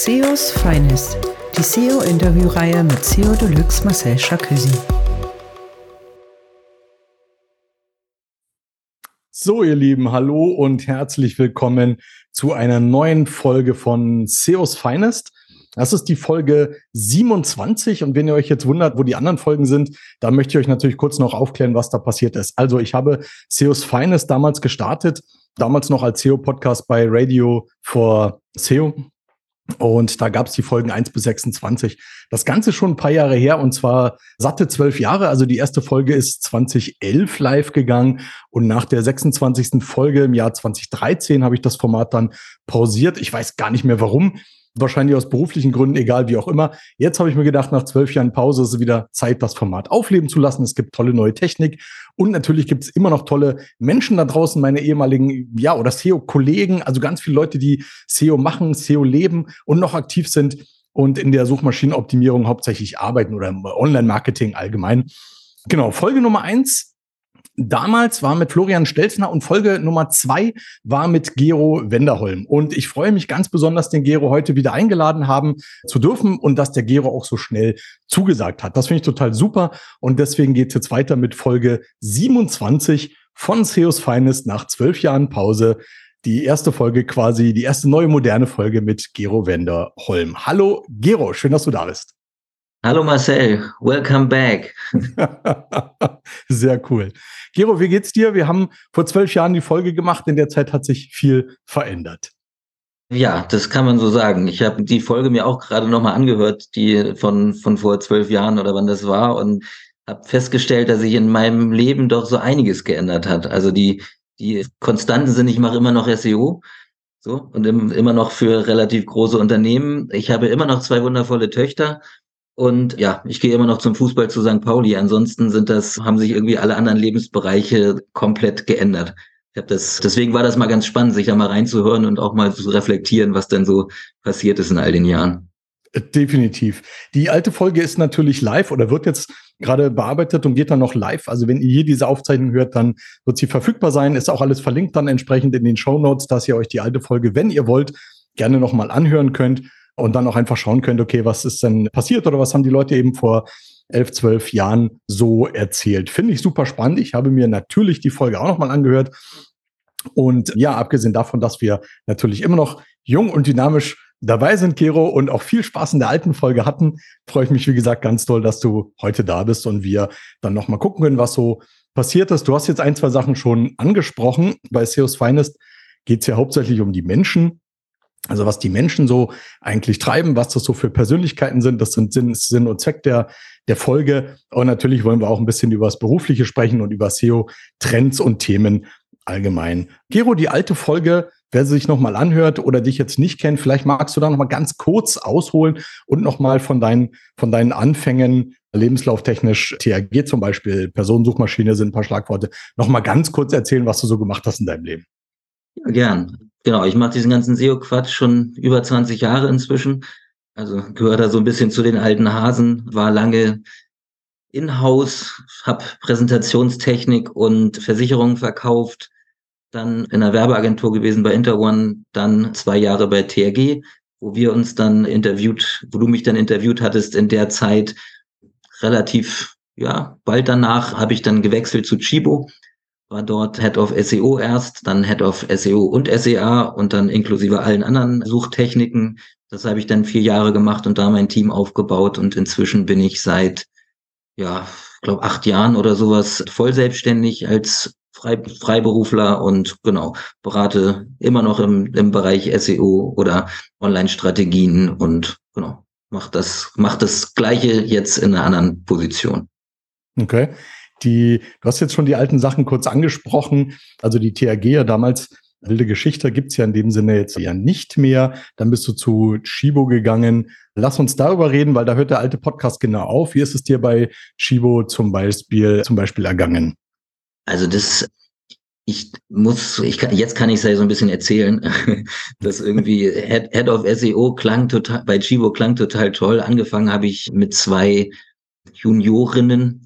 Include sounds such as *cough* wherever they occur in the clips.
SEOs Finest, die SEO-Interviewreihe mit SEO Deluxe Marcel Charcusi. So, ihr Lieben, hallo und herzlich willkommen zu einer neuen Folge von SEOs Finest. Das ist die Folge 27 und wenn ihr euch jetzt wundert, wo die anderen Folgen sind, da möchte ich euch natürlich kurz noch aufklären, was da passiert ist. Also ich habe SEOs Finest damals gestartet, damals noch als SEO-Podcast bei Radio for SEO. Und da gab es die Folgen 1 bis 26. Das Ganze schon ein paar Jahre her und zwar satte zwölf Jahre. Also die erste Folge ist 2011 live gegangen und nach der 26. Folge im Jahr 2013 habe ich das Format dann pausiert. Ich weiß gar nicht mehr warum wahrscheinlich aus beruflichen Gründen, egal wie auch immer. Jetzt habe ich mir gedacht, nach zwölf Jahren Pause ist es wieder Zeit, das Format aufleben zu lassen. Es gibt tolle neue Technik und natürlich gibt es immer noch tolle Menschen da draußen, meine ehemaligen, ja, oder SEO-Kollegen, also ganz viele Leute, die SEO machen, SEO leben und noch aktiv sind und in der Suchmaschinenoptimierung hauptsächlich arbeiten oder im Online-Marketing allgemein. Genau, Folge Nummer eins damals war mit Florian Stelzner und Folge Nummer zwei war mit Gero Wenderholm. Und ich freue mich ganz besonders, den Gero heute wieder eingeladen haben zu dürfen und dass der Gero auch so schnell zugesagt hat. Das finde ich total super. Und deswegen geht es jetzt weiter mit Folge 27 von Seos Finest nach zwölf Jahren Pause. Die erste Folge quasi, die erste neue moderne Folge mit Gero Wenderholm. Hallo Gero, schön, dass du da bist. Hallo Marcel, welcome back. *laughs* Sehr cool. Gero, wie geht's dir? Wir haben vor zwölf Jahren die Folge gemacht. In der Zeit hat sich viel verändert. Ja, das kann man so sagen. Ich habe die Folge mir auch gerade nochmal angehört, die von, von vor zwölf Jahren oder wann das war und habe festgestellt, dass sich in meinem Leben doch so einiges geändert hat. Also die, die Konstanten sind, ich mache immer noch SEO. So, und im, immer noch für relativ große Unternehmen. Ich habe immer noch zwei wundervolle Töchter und ja, ich gehe immer noch zum Fußball zu St. Pauli. Ansonsten sind das, haben sich irgendwie alle anderen Lebensbereiche komplett geändert. Ich habe das, deswegen war das mal ganz spannend, sich da mal reinzuhören und auch mal zu reflektieren, was denn so passiert ist in all den Jahren. Äh, definitiv. Die alte Folge ist natürlich live oder wird jetzt gerade bearbeitet und geht dann noch live. Also wenn ihr hier diese Aufzeichnung hört, dann wird sie verfügbar sein. Ist auch alles verlinkt dann entsprechend in den Show Notes, dass ihr euch die alte Folge, wenn ihr wollt, gerne nochmal anhören könnt und dann auch einfach schauen könnt, okay, was ist denn passiert oder was haben die Leute eben vor elf, zwölf Jahren so erzählt. Finde ich super spannend. Ich habe mir natürlich die Folge auch nochmal angehört. Und ja, abgesehen davon, dass wir natürlich immer noch jung und dynamisch dabei sind, Kero, und auch viel Spaß in der alten Folge hatten, freue ich mich, wie gesagt, ganz toll, dass du heute da bist und wir dann nochmal gucken können, was so passiert ist. Du hast jetzt ein, zwei Sachen schon angesprochen. Bei SEOs Finest geht es ja hauptsächlich um die Menschen, also was die Menschen so eigentlich treiben, was das so für Persönlichkeiten sind, das sind Sinn, Sinn und Zweck der, der Folge. Und natürlich wollen wir auch ein bisschen über das Berufliche sprechen und über SEO-Trends und Themen allgemein. Gero, die alte Folge, wer sie sich nochmal anhört oder dich jetzt nicht kennt, vielleicht magst du da nochmal ganz kurz ausholen und nochmal von deinen, von deinen Anfängen, lebenslauftechnisch, TAG zum Beispiel, Personensuchmaschine sind ein paar Schlagworte, nochmal ganz kurz erzählen, was du so gemacht hast in deinem Leben. Ja, gern. Genau, ich mache diesen ganzen SEO-Quatsch schon über 20 Jahre inzwischen. Also gehört da so ein bisschen zu den alten Hasen, war lange in-house, habe Präsentationstechnik und Versicherungen verkauft, dann in einer Werbeagentur gewesen bei Interone, dann zwei Jahre bei TRG, wo wir uns dann interviewt, wo du mich dann interviewt hattest in der Zeit. Relativ, ja, bald danach habe ich dann gewechselt zu Chibo, war dort Head of SEO erst, dann Head of SEO und SEA und dann inklusive allen anderen Suchtechniken. Das habe ich dann vier Jahre gemacht und da mein Team aufgebaut und inzwischen bin ich seit, ja, glaube acht Jahren oder sowas voll selbstständig als Frei, Freiberufler und genau, berate immer noch im, im Bereich SEO oder Online-Strategien und genau, macht das, macht das Gleiche jetzt in einer anderen Position. Okay. Die, du hast jetzt schon die alten Sachen kurz angesprochen. Also die TAG ja damals, wilde Geschichte gibt's ja in dem Sinne jetzt ja nicht mehr. Dann bist du zu Shibo gegangen. Lass uns darüber reden, weil da hört der alte Podcast genau auf. Wie ist es dir bei Shibo zum Beispiel, zum Beispiel ergangen? Also das, ich muss, ich kann, jetzt kann ich es ja so ein bisschen erzählen, *laughs* dass irgendwie Head, Head of SEO klang total, bei Chibo klang total toll. Angefangen habe ich mit zwei Juniorinnen,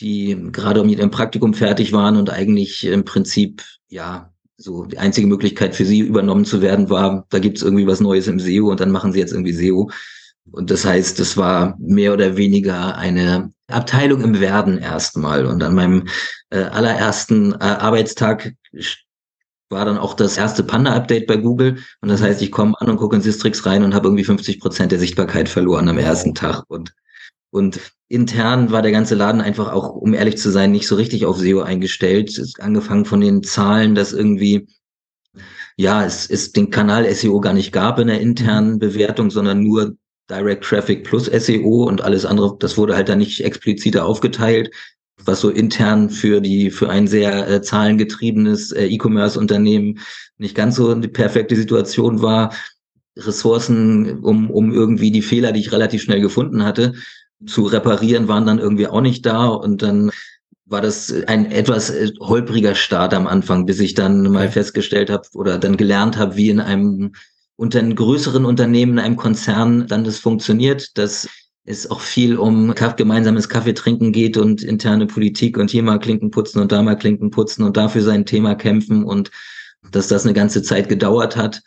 die gerade mit ihrem Praktikum fertig waren und eigentlich im Prinzip, ja, so die einzige Möglichkeit für sie übernommen zu werden war, da gibt es irgendwie was Neues im SEO und dann machen sie jetzt irgendwie SEO. Und das heißt, es war mehr oder weniger eine Abteilung im Werden erstmal. Und an meinem äh, allerersten äh, Arbeitstag war dann auch das erste Panda-Update bei Google. Und das heißt, ich komme an und gucke in Sistrix rein und habe irgendwie 50 Prozent der Sichtbarkeit verloren am ersten Tag. Und, und intern war der ganze Laden einfach auch, um ehrlich zu sein, nicht so richtig auf SEO eingestellt. Angefangen von den Zahlen, dass irgendwie ja, es ist den Kanal SEO gar nicht gab in der internen mhm. Bewertung, sondern nur Direct Traffic plus SEO und alles andere, das wurde halt dann nicht expliziter aufgeteilt, was so intern für die, für ein sehr äh, zahlengetriebenes äh, E-Commerce-Unternehmen nicht ganz so eine perfekte Situation war. Ressourcen, um, um irgendwie die Fehler, die ich relativ schnell gefunden hatte, zu reparieren, waren dann irgendwie auch nicht da und dann war das ein etwas äh, holpriger Start am Anfang, bis ich dann mal festgestellt habe oder dann gelernt habe, wie in einem unter einem größeren Unternehmen, in einem Konzern dann das funktioniert, dass es auch viel um gemeinsames Kaffee trinken geht und interne Politik und hier mal Klinken putzen und da mal Klinken putzen und dafür sein Thema kämpfen und dass das eine ganze Zeit gedauert hat,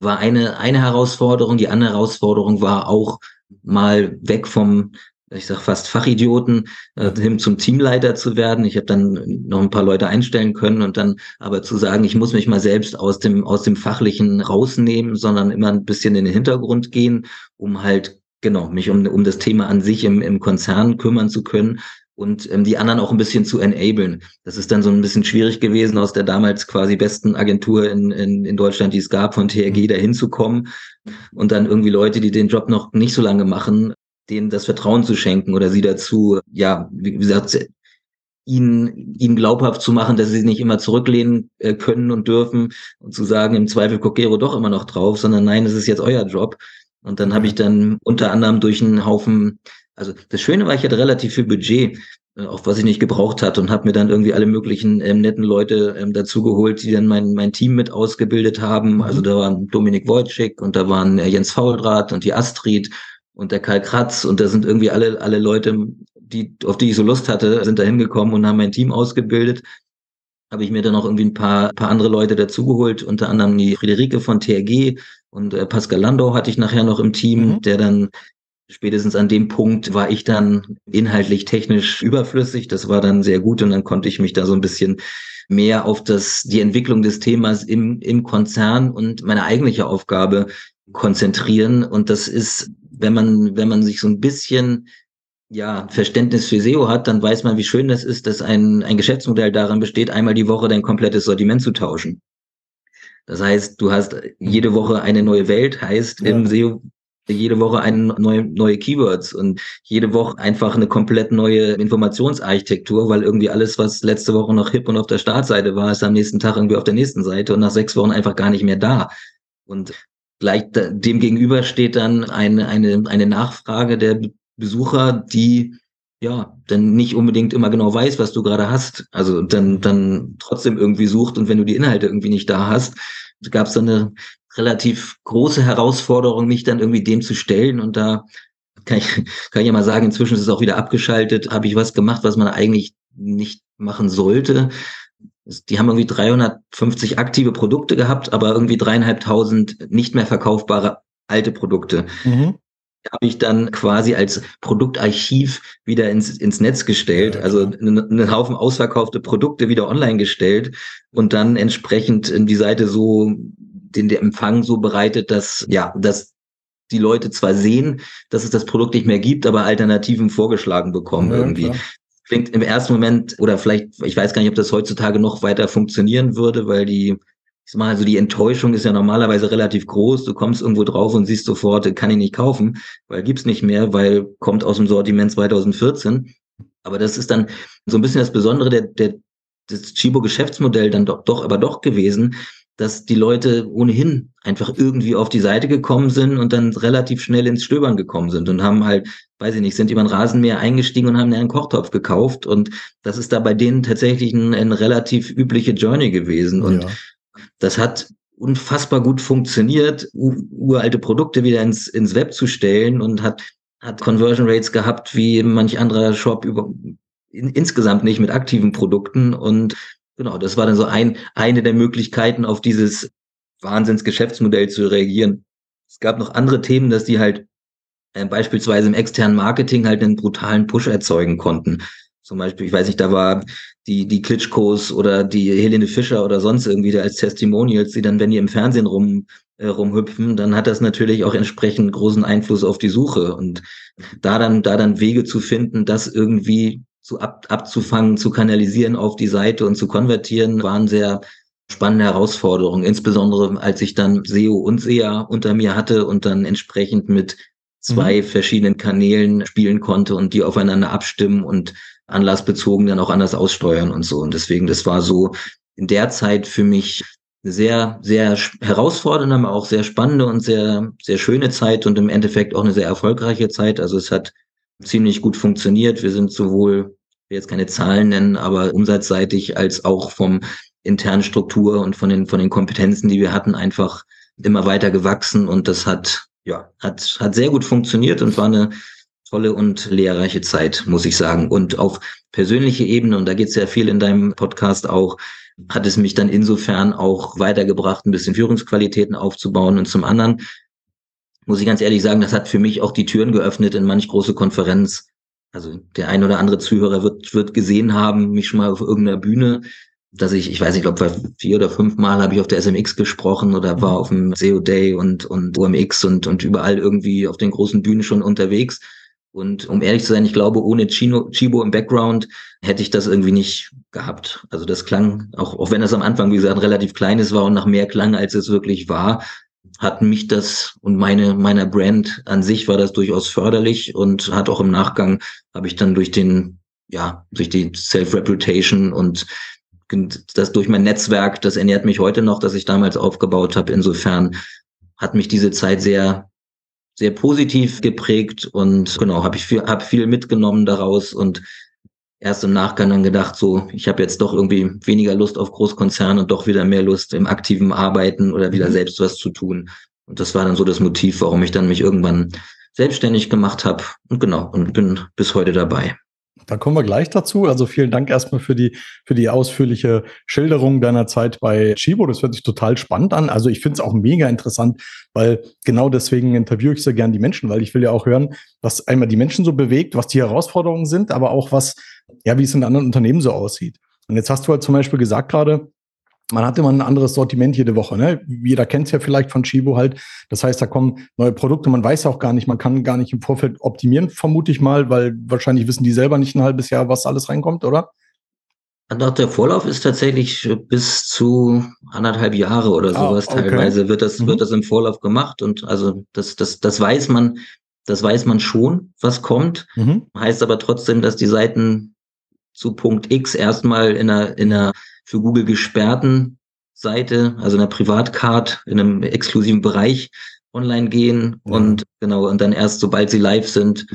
war eine, eine Herausforderung. Die andere Herausforderung war auch mal weg vom ich sag fast Fachidioten, äh, hin zum Teamleiter zu werden. Ich habe dann noch ein paar Leute einstellen können und dann aber zu sagen, ich muss mich mal selbst aus dem aus dem fachlichen rausnehmen, sondern immer ein bisschen in den Hintergrund gehen, um halt genau mich um um das Thema an sich im im Konzern kümmern zu können und ähm, die anderen auch ein bisschen zu enablen. Das ist dann so ein bisschen schwierig gewesen, aus der damals quasi besten Agentur in, in, in Deutschland, die es gab, von TRG mhm. dahin zu kommen und dann irgendwie Leute, die den Job noch nicht so lange machen, denen das Vertrauen zu schenken oder sie dazu, ja, wie gesagt, ihnen, ihnen glaubhaft zu machen, dass sie nicht immer zurücklehnen äh, können und dürfen und zu sagen, im Zweifel Coquero doch immer noch drauf, sondern nein, es ist jetzt euer Job. Und dann habe ich dann unter anderem durch einen Haufen, also das Schöne war, ich hatte relativ viel Budget, äh, auf was ich nicht gebraucht hatte und habe mir dann irgendwie alle möglichen ähm, netten Leute ähm, dazugeholt, die dann mein, mein Team mit ausgebildet haben. Mhm. Also da waren Dominik Wojcik und da waren äh, Jens Fauldraht und die Astrid und der Karl Kratz und da sind irgendwie alle, alle Leute, die, auf die ich so Lust hatte, sind da hingekommen und haben mein Team ausgebildet. Habe ich mir dann auch irgendwie ein paar, paar andere Leute dazugeholt, unter anderem die Friederike von TRG und äh, Pascal Landau hatte ich nachher noch im Team, mhm. der dann spätestens an dem Punkt war ich dann inhaltlich technisch überflüssig. Das war dann sehr gut und dann konnte ich mich da so ein bisschen mehr auf das, die Entwicklung des Themas im, im Konzern und meine eigentliche Aufgabe konzentrieren. Und das ist wenn man, wenn man sich so ein bisschen ja, Verständnis für SEO hat, dann weiß man, wie schön das ist, dass ein, ein Geschäftsmodell darin besteht, einmal die Woche dein komplettes Sortiment zu tauschen. Das heißt, du hast jede Woche eine neue Welt, heißt ja. im SEO jede Woche eine neue, neue Keywords und jede Woche einfach eine komplett neue Informationsarchitektur, weil irgendwie alles, was letzte Woche noch hip und auf der Startseite war, ist am nächsten Tag irgendwie auf der nächsten Seite und nach sechs Wochen einfach gar nicht mehr da. Und Gleich dem gegenüber steht dann eine, eine, eine Nachfrage der Besucher, die ja dann nicht unbedingt immer genau weiß, was du gerade hast. Also dann, dann trotzdem irgendwie sucht und wenn du die Inhalte irgendwie nicht da hast, gab es dann eine relativ große Herausforderung, mich dann irgendwie dem zu stellen. Und da kann ich, *laughs* kann ich ja mal sagen, inzwischen ist es auch wieder abgeschaltet, habe ich was gemacht, was man eigentlich nicht machen sollte die haben irgendwie 350 aktive Produkte gehabt, aber irgendwie dreieinhalbtausend nicht mehr verkaufbare alte Produkte. Mhm. Habe ich dann quasi als Produktarchiv wieder ins, ins Netz gestellt, also einen, einen Haufen ausverkaufte Produkte wieder online gestellt und dann entsprechend die Seite so, den der Empfang so bereitet, dass, ja, dass die Leute zwar sehen, dass es das Produkt nicht mehr gibt, aber Alternativen vorgeschlagen bekommen ja, irgendwie. Klar klingt im ersten Moment, oder vielleicht, ich weiß gar nicht, ob das heutzutage noch weiter funktionieren würde, weil die, ich sag mal, also die Enttäuschung ist ja normalerweise relativ groß. Du kommst irgendwo drauf und siehst sofort, kann ich nicht kaufen, weil gibt's nicht mehr, weil kommt aus dem Sortiment 2014. Aber das ist dann so ein bisschen das Besondere der, der, des Chibo-Geschäftsmodell dann doch, doch, aber doch gewesen, dass die Leute ohnehin einfach irgendwie auf die Seite gekommen sind und dann relativ schnell ins Stöbern gekommen sind und haben halt, weiß ich nicht, sind über ein Rasenmäher eingestiegen und haben einen Kochtopf gekauft. Und das ist da bei denen tatsächlich ein, ein relativ übliche Journey gewesen. Und ja. das hat unfassbar gut funktioniert, uralte Produkte wieder ins, ins Web zu stellen und hat, hat Conversion Rates gehabt wie manch anderer Shop über, in, insgesamt nicht mit aktiven Produkten. Und genau, das war dann so ein, eine der Möglichkeiten, auf dieses Wahnsinnsgeschäftsmodell zu reagieren. Es gab noch andere Themen, dass die halt äh, beispielsweise im externen Marketing halt einen brutalen Push erzeugen konnten. Zum Beispiel, ich weiß nicht, da war die, die Klitschkos oder die Helene Fischer oder sonst irgendwie als Testimonials, die dann, wenn die im Fernsehen rum, äh, rumhüpfen, dann hat das natürlich auch entsprechend großen Einfluss auf die Suche. Und da dann, da dann Wege zu finden, das irgendwie zu ab, abzufangen, zu kanalisieren auf die Seite und zu konvertieren, waren sehr spannende Herausforderungen. Insbesondere als ich dann SEO und SEA unter mir hatte und dann entsprechend mit zwei mhm. verschiedenen Kanälen spielen konnte und die aufeinander abstimmen und anlassbezogen dann auch anders aussteuern und so. Und deswegen, das war so in der Zeit für mich sehr, sehr herausfordernde, aber auch sehr spannende und sehr, sehr schöne Zeit und im Endeffekt auch eine sehr erfolgreiche Zeit. Also es hat ziemlich gut funktioniert. Wir sind sowohl, will jetzt keine Zahlen nennen, aber umsatzseitig als auch vom internen Struktur und von den, von den Kompetenzen, die wir hatten, einfach immer weiter gewachsen und das hat, ja, hat, hat sehr gut funktioniert und war eine tolle und lehrreiche Zeit, muss ich sagen. Und auf persönliche Ebene, und da geht es ja viel in deinem Podcast auch, hat es mich dann insofern auch weitergebracht, ein bisschen Führungsqualitäten aufzubauen. Und zum anderen muss ich ganz ehrlich sagen, das hat für mich auch die Türen geöffnet in manch große Konferenz. Also der ein oder andere Zuhörer wird, wird gesehen haben, mich schon mal auf irgendeiner Bühne, dass ich, ich weiß nicht, ich glaube, vier oder fünf Mal habe ich auf der SMX gesprochen oder war auf dem SEO Day und, und OMX und, und überall irgendwie auf den großen Bühnen schon unterwegs. Und um ehrlich zu sein, ich glaube, ohne Chino, Chibo im Background hätte ich das irgendwie nicht gehabt. Also das klang, auch, auch wenn es am Anfang, wie gesagt, relativ kleines war und nach mehr klang, als es wirklich war, hat mich das und meine, meiner Brand an sich war das durchaus förderlich und hat auch im Nachgang, habe ich dann durch den, ja, durch die Self-Reputation und das durch mein Netzwerk, das ernährt mich heute noch, das ich damals aufgebaut habe. Insofern hat mich diese Zeit sehr sehr positiv geprägt und genau, habe ich viel, hab viel mitgenommen daraus und erst im Nachgang dann gedacht, so, ich habe jetzt doch irgendwie weniger Lust auf Großkonzerne und doch wieder mehr Lust im aktiven Arbeiten oder wieder mhm. selbst was zu tun. Und das war dann so das Motiv, warum ich dann mich irgendwann selbstständig gemacht habe. Und genau, und bin bis heute dabei. Da kommen wir gleich dazu. Also vielen Dank erstmal für die, für die ausführliche Schilderung deiner Zeit bei Chibo. Das hört sich total spannend an. Also ich finde es auch mega interessant, weil genau deswegen interviewe ich so gern die Menschen, weil ich will ja auch hören, was einmal die Menschen so bewegt, was die Herausforderungen sind, aber auch was, ja, wie es in anderen Unternehmen so aussieht. Und jetzt hast du halt zum Beispiel gesagt gerade, man hat immer ein anderes Sortiment jede Woche. Ne? Jeder kennt es ja vielleicht von Chibo halt. Das heißt, da kommen neue Produkte. Man weiß auch gar nicht, man kann gar nicht im Vorfeld optimieren, vermute ich mal, weil wahrscheinlich wissen die selber nicht ein halbes Jahr, was alles reinkommt, oder? Doch, der Vorlauf ist tatsächlich bis zu anderthalb Jahre oder ah, sowas. Ah, okay. Teilweise wird das, mhm. wird das im Vorlauf gemacht und also das, das, das weiß man, das weiß man schon, was kommt. Mhm. Heißt aber trotzdem, dass die Seiten zu Punkt X erstmal in einer, in einer für Google gesperrten Seite, also einer Privatcard in einem exklusiven Bereich online gehen ja. und genau, und dann erst sobald sie live sind,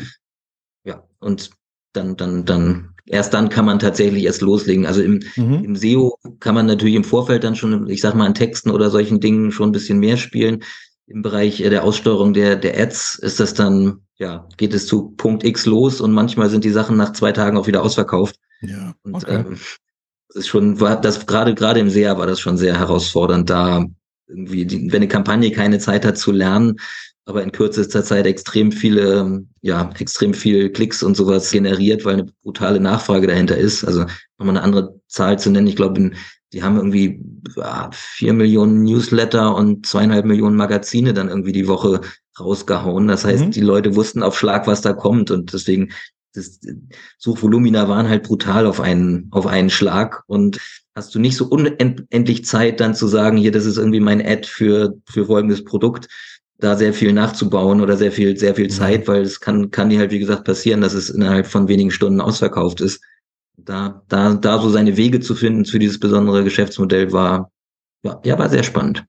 ja, und dann, dann, dann, erst dann kann man tatsächlich erst loslegen. Also im, mhm. im SEO kann man natürlich im Vorfeld dann schon, ich sag mal, an Texten oder solchen Dingen schon ein bisschen mehr spielen. Im Bereich der Aussteuerung der, der Ads ist das dann, ja, geht es zu Punkt X los und manchmal sind die Sachen nach zwei Tagen auch wieder ausverkauft. Ja. Und okay. ähm, ist schon, war das gerade, gerade im SEA war das schon sehr herausfordernd, da irgendwie, die, wenn eine Kampagne keine Zeit hat zu lernen, aber in kürzester Zeit extrem viele, ja, extrem viel Klicks und sowas generiert, weil eine brutale Nachfrage dahinter ist. Also nochmal eine andere Zahl zu nennen, ich glaube, die haben irgendwie vier Millionen Newsletter und zweieinhalb Millionen Magazine dann irgendwie die Woche rausgehauen. Das heißt, mhm. die Leute wussten auf Schlag, was da kommt und deswegen das Suchvolumina waren halt brutal auf einen, auf einen Schlag und hast du nicht so unendlich Zeit dann zu sagen, hier, das ist irgendwie mein Ad für, für folgendes Produkt, da sehr viel nachzubauen oder sehr viel, sehr viel Zeit, weil es kann, kann dir halt, wie gesagt, passieren, dass es innerhalb von wenigen Stunden ausverkauft ist. Da, da, da so seine Wege zu finden für dieses besondere Geschäftsmodell war, ja, ja, war sehr spannend.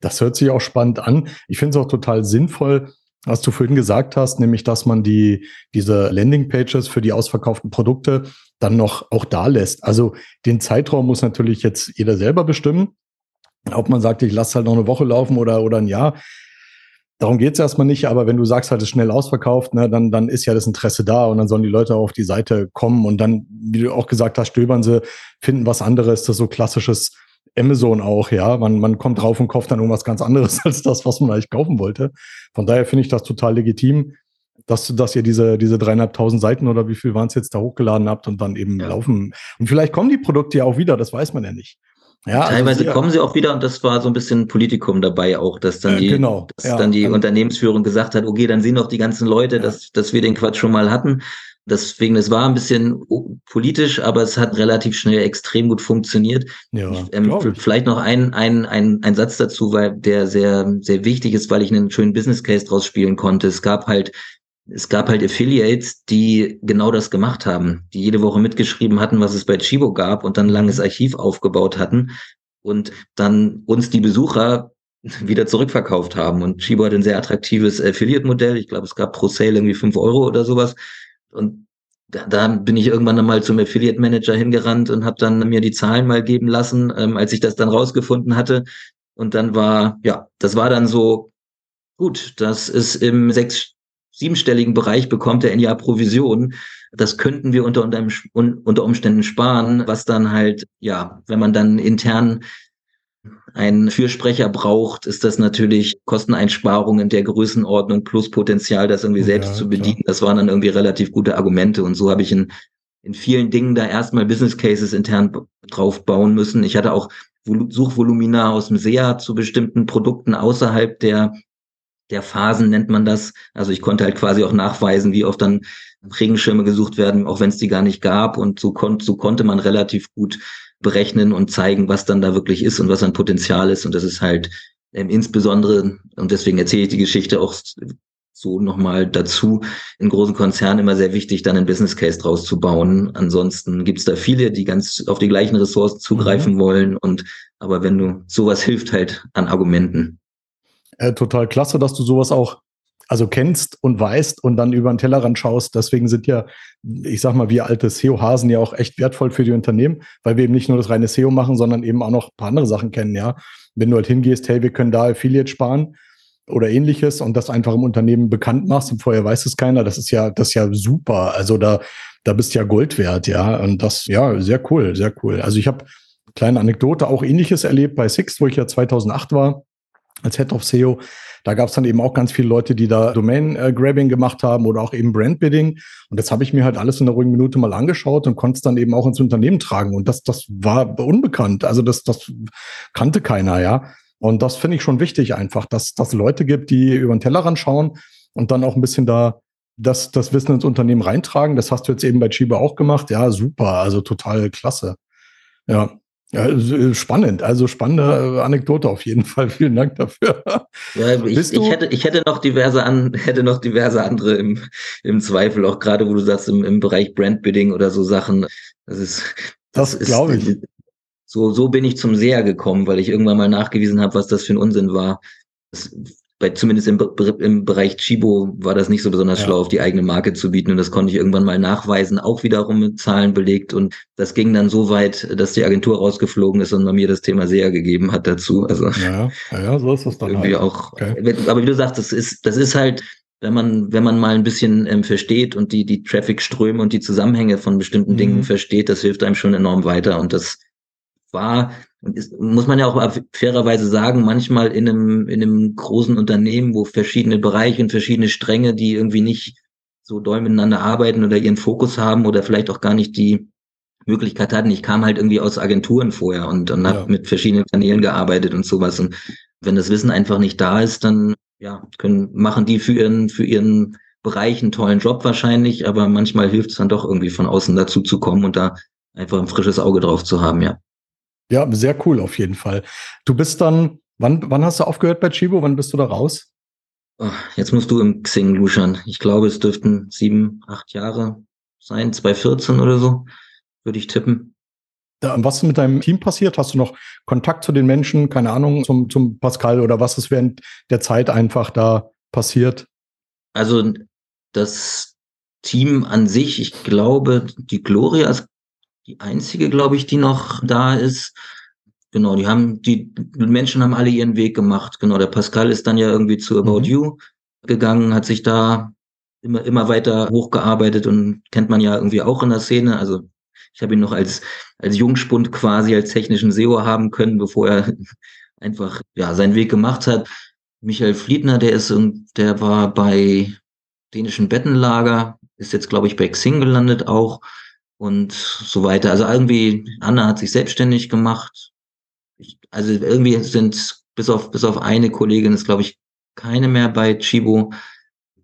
Das hört sich auch spannend an. Ich finde es auch total sinnvoll, was du vorhin gesagt hast, nämlich, dass man die, diese Landingpages für die ausverkauften Produkte dann noch auch da lässt. Also den Zeitraum muss natürlich jetzt jeder selber bestimmen. Ob man sagt, ich lasse halt noch eine Woche laufen oder, oder ein Jahr. darum geht's erstmal nicht, aber wenn du sagst, halt, es schnell ausverkauft, ne, dann, dann ist ja das Interesse da und dann sollen die Leute auf die Seite kommen und dann, wie du auch gesagt hast, stöbern sie, finden was anderes, das so klassisches Amazon auch, ja. Man, man kommt drauf und kauft dann irgendwas ganz anderes *laughs* als das, was man eigentlich kaufen wollte. Von daher finde ich das total legitim, dass, dass ihr diese, diese dreieinhalbtausend Seiten oder wie viel waren es jetzt da hochgeladen habt und dann eben ja. laufen. Und vielleicht kommen die Produkte ja auch wieder, das weiß man ja nicht. Ja, also Teilweise also, kommen sie auch wieder und das war so ein bisschen Politikum dabei auch, dass dann die, genau, dass ja, dann die also, Unternehmensführung gesagt hat, okay, dann sehen doch die ganzen Leute, dass, dass wir den Quatsch schon mal hatten. Deswegen, es war ein bisschen politisch, aber es hat relativ schnell extrem gut funktioniert. Ja, ähm, vielleicht noch ein, ein, ein, ein Satz dazu, weil der sehr, sehr wichtig ist, weil ich einen schönen Business Case draus spielen konnte. Es gab halt es gab halt Affiliates, die genau das gemacht haben, die jede Woche mitgeschrieben hatten, was es bei Chibo gab und dann ein langes Archiv aufgebaut hatten und dann uns die Besucher wieder zurückverkauft haben. Und Chibo hat ein sehr attraktives Affiliate-Modell. Ich glaube, es gab pro Sale irgendwie fünf Euro oder sowas. Und da, da bin ich irgendwann einmal zum Affiliate Manager hingerannt und habe dann mir die Zahlen mal geben lassen, ähm, als ich das dann rausgefunden hatte. Und dann war, ja, das war dann so, gut, das ist im sechs siebenstelligen Bereich bekommt er in Jahr Provision. Das könnten wir unter, unter Umständen sparen, was dann halt, ja, wenn man dann intern einen Fürsprecher braucht, ist das natürlich Kosteneinsparungen in der Größenordnung plus Potenzial, das irgendwie selbst ja, zu bedienen. Klar. Das waren dann irgendwie relativ gute Argumente. Und so habe ich in, in vielen Dingen da erstmal Business Cases intern drauf bauen müssen. Ich hatte auch Suchvolumina aus dem SEA zu bestimmten Produkten außerhalb der der Phasen nennt man das. Also ich konnte halt quasi auch nachweisen, wie oft dann Regenschirme gesucht werden, auch wenn es die gar nicht gab. Und so, kon so konnte man relativ gut berechnen und zeigen, was dann da wirklich ist und was an Potenzial ist. Und das ist halt ähm, insbesondere, und deswegen erzähle ich die Geschichte auch so nochmal dazu, in großen Konzernen immer sehr wichtig, dann einen Business Case draus zu bauen. Ansonsten gibt's da viele, die ganz auf die gleichen Ressourcen zugreifen mhm. wollen. Und aber wenn du sowas hilft halt an Argumenten. Äh, total klasse, dass du sowas auch also kennst und weißt und dann über den Tellerrand schaust. Deswegen sind ja, ich sag mal, wir alte SEO-Hasen ja auch echt wertvoll für die Unternehmen, weil wir eben nicht nur das reine SEO machen, sondern eben auch noch ein paar andere Sachen kennen, ja. Wenn du halt hingehst, hey, wir können da Affiliate sparen oder ähnliches und das einfach im Unternehmen bekannt machst und vorher weiß es keiner, das ist ja, das ist ja super. Also da, da bist ja Gold wert, ja. Und das, ja, sehr cool, sehr cool. Also ich habe kleine Anekdote, auch ähnliches erlebt bei Six, wo ich ja 2008 war als Head of SEO. Da gab es dann eben auch ganz viele Leute, die da Domain-Grabbing gemacht haben oder auch eben Brand-Bidding. Und das habe ich mir halt alles in einer ruhigen Minute mal angeschaut und konnte es dann eben auch ins Unternehmen tragen. Und das, das war unbekannt. Also das, das kannte keiner, ja. Und das finde ich schon wichtig einfach, dass dass Leute gibt, die über den Tellerrand schauen und dann auch ein bisschen da das, das Wissen ins Unternehmen reintragen. Das hast du jetzt eben bei Chiba auch gemacht. Ja, super. Also total klasse. Ja. Ja, äh, spannend, also spannende äh, Anekdote auf jeden Fall. *laughs* Vielen Dank dafür. Ja, ich, ich, hätte, ich hätte noch diverse an, *laughs* hätte noch diverse andere im, im Zweifel, auch gerade wo du sagst, im, im Bereich Brandbidding oder so Sachen. Das ist, das, das glaube ich. So, so bin ich zum Seher gekommen, weil ich irgendwann mal nachgewiesen habe, was das für ein Unsinn war. Das bei zumindest im, im Bereich Chibo war das nicht so besonders ja. schlau, auf die eigene Marke zu bieten. Und das konnte ich irgendwann mal nachweisen, auch wiederum mit Zahlen belegt. Und das ging dann so weit, dass die Agentur rausgeflogen ist und man mir das Thema sehr gegeben hat dazu. Also ja, ja, so ist das dann irgendwie halt. auch. Okay. Aber wie du sagst, das ist, das ist halt, wenn man, wenn man mal ein bisschen ähm, versteht und die, die Traffic-Ströme und die Zusammenhänge von bestimmten mhm. Dingen versteht, das hilft einem schon enorm weiter. Und das war ist, muss man ja auch fairerweise sagen, manchmal in einem, in einem großen Unternehmen, wo verschiedene Bereiche und verschiedene Stränge, die irgendwie nicht so doll miteinander arbeiten oder ihren Fokus haben oder vielleicht auch gar nicht die Möglichkeit hatten. Ich kam halt irgendwie aus Agenturen vorher und, und ja. habe mit verschiedenen Kanälen gearbeitet und sowas. Und wenn das Wissen einfach nicht da ist, dann ja, können, machen die für ihren, für ihren Bereich einen tollen Job wahrscheinlich, aber manchmal hilft es dann doch irgendwie von außen dazu zu kommen und da einfach ein frisches Auge drauf zu haben, ja. Ja, sehr cool auf jeden Fall. Du bist dann, wann, wann hast du aufgehört bei Chibo? Wann bist du da raus? Jetzt musst du im Xing luschern. Ich glaube, es dürften sieben, acht Jahre sein, 2014 oder so, würde ich tippen. Ja, was ist mit deinem Team passiert? Hast du noch Kontakt zu den Menschen, keine Ahnung, zum, zum Pascal oder was ist während der Zeit einfach da passiert? Also das Team an sich, ich glaube, die Gloria ist die einzige, glaube ich, die noch da ist. genau, die haben, die Menschen haben alle ihren Weg gemacht. Genau, der Pascal ist dann ja irgendwie zu About mhm. You gegangen, hat sich da immer, immer weiter hochgearbeitet und kennt man ja irgendwie auch in der Szene. Also ich habe ihn noch als, als Jungspund quasi als technischen SEO haben können, bevor er *laughs* einfach ja seinen Weg gemacht hat. Michael Fliedner, der ist der war bei dänischen Bettenlager, ist jetzt, glaube ich, bei Xing gelandet auch und so weiter. Also irgendwie, Anna hat sich selbstständig gemacht. Ich, also irgendwie sind bis auf, bis auf eine Kollegin ist, glaube ich, keine mehr bei Chibo.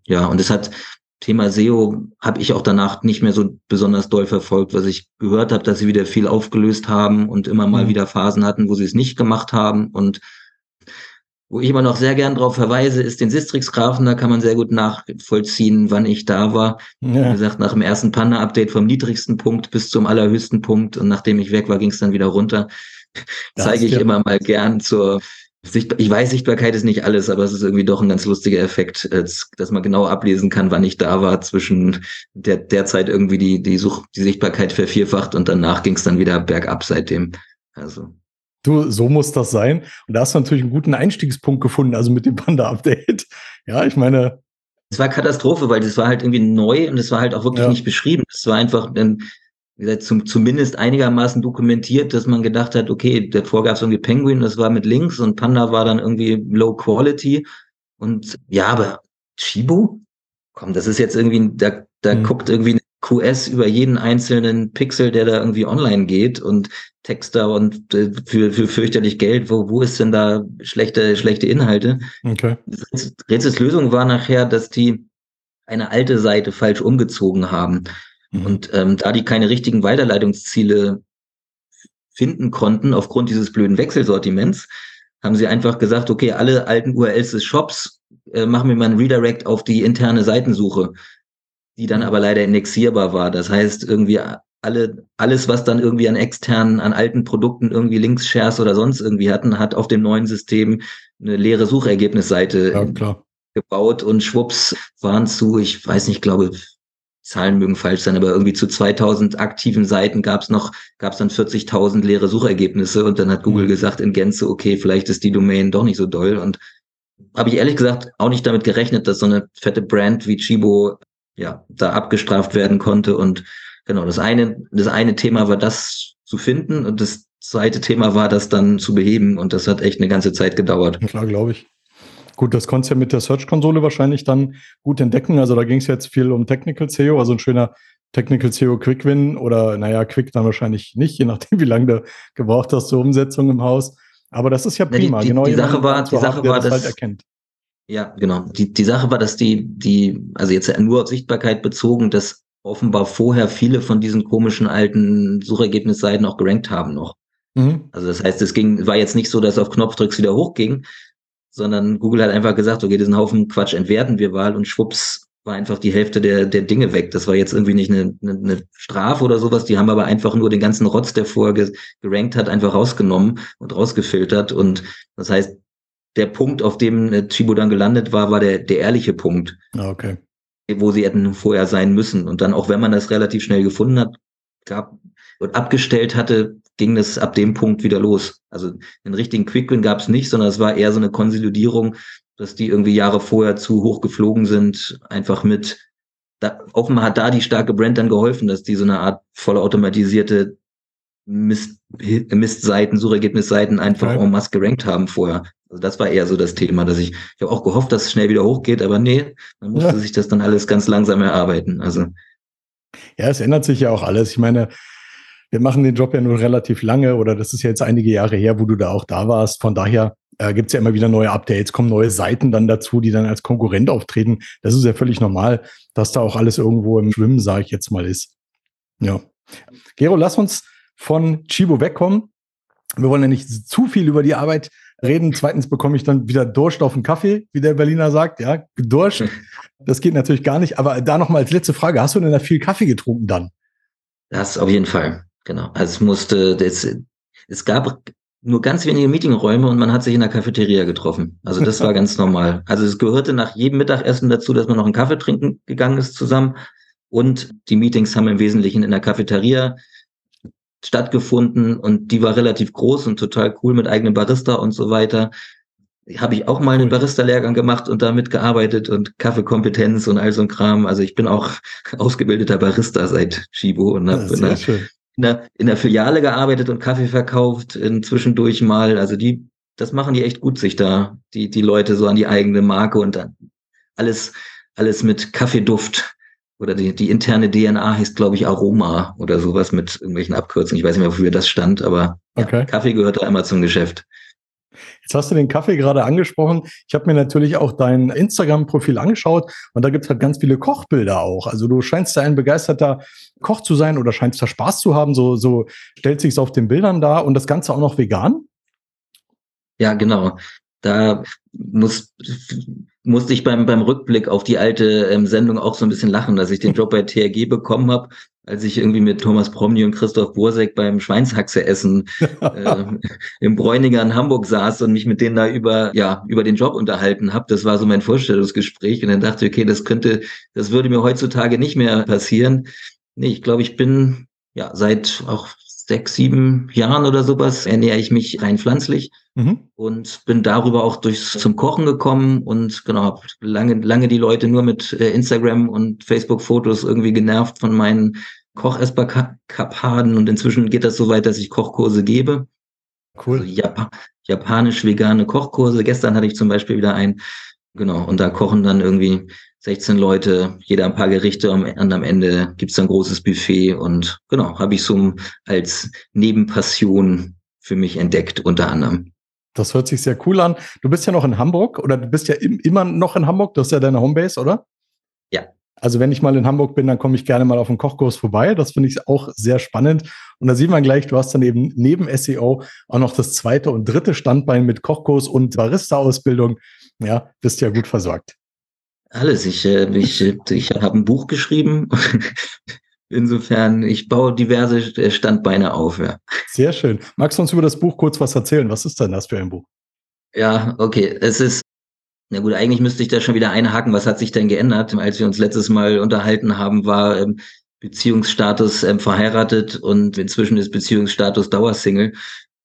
Ja, und es hat Thema SEO habe ich auch danach nicht mehr so besonders doll verfolgt, was ich gehört habe, dass sie wieder viel aufgelöst haben und immer mal mhm. wieder Phasen hatten, wo sie es nicht gemacht haben. Und wo ich immer noch sehr gern darauf verweise, ist den Sistrix-Graphen, da kann man sehr gut nachvollziehen, wann ich da war. Ja. Wie gesagt, nach dem ersten Panda-Update vom niedrigsten Punkt bis zum allerhöchsten Punkt und nachdem ich weg war, ging es dann wieder runter. Das Zeige ich immer mal gern zur Sichtbar ich weiß, Sichtbarkeit ist nicht alles, aber es ist irgendwie doch ein ganz lustiger Effekt, dass man genau ablesen kann, wann ich da war, zwischen der, der Zeit irgendwie die, die, Such, die Sichtbarkeit vervierfacht und danach ging es dann wieder bergab seitdem. Also. Du, so muss das sein. Und da hast du natürlich einen guten Einstiegspunkt gefunden, also mit dem Panda-Update. Ja, ich meine. Es war Katastrophe, weil das war halt irgendwie neu und es war halt auch wirklich ja. nicht beschrieben. Es war einfach ein, wie gesagt, zum, zumindest einigermaßen dokumentiert, dass man gedacht hat, okay, davor gab es irgendwie Penguin, das war mit Links und Panda war dann irgendwie Low Quality. Und ja, aber Chibo? Komm, das ist jetzt irgendwie, da, da mhm. guckt irgendwie eine QS über jeden einzelnen Pixel, der da irgendwie online geht und Texter und äh, für, für fürchterlich Geld. Wo, wo ist denn da schlechte, schlechte Inhalte? Okay. Rätsels Lösung war nachher, dass die eine alte Seite falsch umgezogen haben. Mhm. Und ähm, da die keine richtigen Weiterleitungsziele finden konnten aufgrund dieses blöden Wechselsortiments, haben sie einfach gesagt, okay, alle alten URLs des Shops äh, machen wir mal einen Redirect auf die interne Seitensuche, die dann aber leider indexierbar war. Das heißt, irgendwie alle, alles, was dann irgendwie an externen, an alten Produkten irgendwie Links-Shares oder sonst irgendwie hatten, hat auf dem neuen System eine leere Suchergebnisseite ja, gebaut und schwupps waren zu, ich weiß nicht, glaube Zahlen mögen falsch sein, aber irgendwie zu 2000 aktiven Seiten gab es noch, gab es dann 40.000 leere Suchergebnisse und dann hat Google mhm. gesagt in Gänze, okay, vielleicht ist die Domain doch nicht so doll und habe ich ehrlich gesagt auch nicht damit gerechnet, dass so eine fette Brand wie Chibo ja da abgestraft werden konnte und genau das eine das eine Thema war das zu finden und das zweite Thema war das dann zu beheben und das hat echt eine ganze Zeit gedauert. Klar, glaube ich. Gut, das konntest du ja mit der Search-Konsole wahrscheinlich dann gut entdecken. Also da ging es jetzt viel um Technical SEO, also ein schöner Technical SEO Quick Win oder naja, Quick dann wahrscheinlich nicht, je nachdem, wie lange du gebraucht hast zur Umsetzung im Haus. Aber das ist ja prima. Ja, die, genau, die Sache war, die Sache war, das, halt erkennt. Ja, genau. Die, die Sache war, dass die, die, also jetzt nur auf Sichtbarkeit bezogen, dass offenbar vorher viele von diesen komischen alten Suchergebnisseiten auch gerankt haben noch. Mhm. Also das heißt, es ging, war jetzt nicht so, dass auf Knopfdrücks wieder hochging, sondern Google hat einfach gesagt, okay, diesen Haufen Quatsch entwerten wir mal und schwupps war einfach die Hälfte der, der Dinge weg. Das war jetzt irgendwie nicht eine, eine, eine Strafe oder sowas. Die haben aber einfach nur den ganzen Rotz, der vorher gerankt hat, einfach rausgenommen und rausgefiltert. Und das heißt, der Punkt, auf dem äh, Chibo dann gelandet war, war der, der ehrliche Punkt. Ah, okay. Wo sie hätten vorher sein müssen. Und dann, auch wenn man das relativ schnell gefunden hat, gab und abgestellt hatte, ging es ab dem Punkt wieder los. Also einen richtigen Quickwin gab es nicht, sondern es war eher so eine Konsolidierung, dass die irgendwie Jahre vorher zu hoch geflogen sind, einfach mit da, offenbar hat da die starke Brand dann geholfen, dass die so eine Art vollautomatisierte Mist, Mistseiten, Suchergebnisseiten einfach okay. en masse gerankt haben vorher. Also das war eher so das Thema, dass ich, ich habe auch gehofft, dass es schnell wieder hochgeht, aber nee, man musste ja. sich das dann alles ganz langsam erarbeiten. Also ja, es ändert sich ja auch alles. Ich meine, wir machen den Job ja nur relativ lange oder das ist ja jetzt einige Jahre her, wo du da auch da warst. Von daher äh, gibt es ja immer wieder neue Updates, kommen neue Seiten dann dazu, die dann als Konkurrent auftreten. Das ist ja völlig normal, dass da auch alles irgendwo im Schwimmen, sage ich jetzt mal, ist. Ja. Gero, lass uns von Chibo wegkommen. Wir wollen ja nicht zu viel über die Arbeit reden. Zweitens bekomme ich dann wieder Durst auf den Kaffee, wie der Berliner sagt. Ja, Durst. Das geht natürlich gar nicht. Aber da nochmal als letzte Frage. Hast du denn da viel Kaffee getrunken dann? Das auf jeden Fall. Genau. Also es musste, das, es gab nur ganz wenige Meetingräume und man hat sich in der Cafeteria getroffen. Also das war ganz normal. Also es gehörte nach jedem Mittagessen dazu, dass man noch einen Kaffee trinken gegangen ist zusammen. Und die Meetings haben im Wesentlichen in der Cafeteria stattgefunden und die war relativ groß und total cool mit eigenem Barista und so weiter. Habe ich auch mal einen Barista-Lehrgang gemacht und damit gearbeitet und Kaffeekompetenz und all so ein Kram. Also ich bin auch *laughs* ausgebildeter Barista seit Chibo und habe in, in, der, in der Filiale gearbeitet und Kaffee verkauft, zwischendurch mal. Also die, das machen die echt gut, sich da, die, die Leute so an die eigene Marke und dann alles, alles mit Kaffeeduft oder die, die interne DNA heißt, glaube ich, Aroma oder sowas mit irgendwelchen Abkürzungen. Ich weiß nicht mehr, wofür das stand, aber okay. ja, Kaffee gehört da immer zum Geschäft. Jetzt hast du den Kaffee gerade angesprochen. Ich habe mir natürlich auch dein Instagram-Profil angeschaut und da gibt es halt ganz viele Kochbilder auch. Also du scheinst da ein begeisterter Koch zu sein oder scheinst da Spaß zu haben. So, so stellt sich auf den Bildern dar und das Ganze auch noch vegan? Ja, genau. Da muss musste ich beim, beim Rückblick auf die alte ähm, Sendung auch so ein bisschen lachen, dass ich den Job bei TRG bekommen habe, als ich irgendwie mit Thomas Promny und Christoph Bursek beim Schweinshaxe essen *laughs* äh, im Bräuniger in Hamburg saß und mich mit denen da über, ja, über den Job unterhalten habe. Das war so mein Vorstellungsgespräch und dann dachte ich, okay, das könnte, das würde mir heutzutage nicht mehr passieren. Nee, ich glaube, ich bin ja seit auch sechs, sieben Jahren oder sowas ernähre ich mich rein pflanzlich mhm. und bin darüber auch durchs zum Kochen gekommen und genau habe lange lange die Leute nur mit äh, Instagram und Facebook Fotos irgendwie genervt von meinen Kochesskapaden und inzwischen geht das so weit, dass ich Kochkurse gebe. Cool. Also Jap japanisch-vegane Kochkurse. Gestern hatte ich zum Beispiel wieder einen. Genau, und da kochen dann irgendwie 16 Leute, jeder ein paar Gerichte und am Ende gibt's dann ein großes Buffet und genau, habe ich so als Nebenpassion für mich entdeckt, unter anderem. Das hört sich sehr cool an. Du bist ja noch in Hamburg oder du bist ja im, immer noch in Hamburg, das ist ja deine Homebase, oder? Ja. Also wenn ich mal in Hamburg bin, dann komme ich gerne mal auf einen Kochkurs vorbei. Das finde ich auch sehr spannend. Und da sieht man gleich, du hast dann eben neben SEO auch noch das zweite und dritte Standbein mit Kochkurs und Barista-Ausbildung. Ja, bist ja gut versorgt. Alles. Ich, äh, ich, ich habe ein Buch geschrieben. *laughs* Insofern, ich baue diverse äh, Standbeine auf, ja. Sehr schön. Magst du uns über das Buch kurz was erzählen? Was ist denn das für ein Buch? Ja, okay. Es ist, na gut, eigentlich müsste ich da schon wieder einhaken. Was hat sich denn geändert? Als wir uns letztes Mal unterhalten haben, war ähm, Beziehungsstatus ähm, verheiratet und inzwischen ist Beziehungsstatus Dauersingle.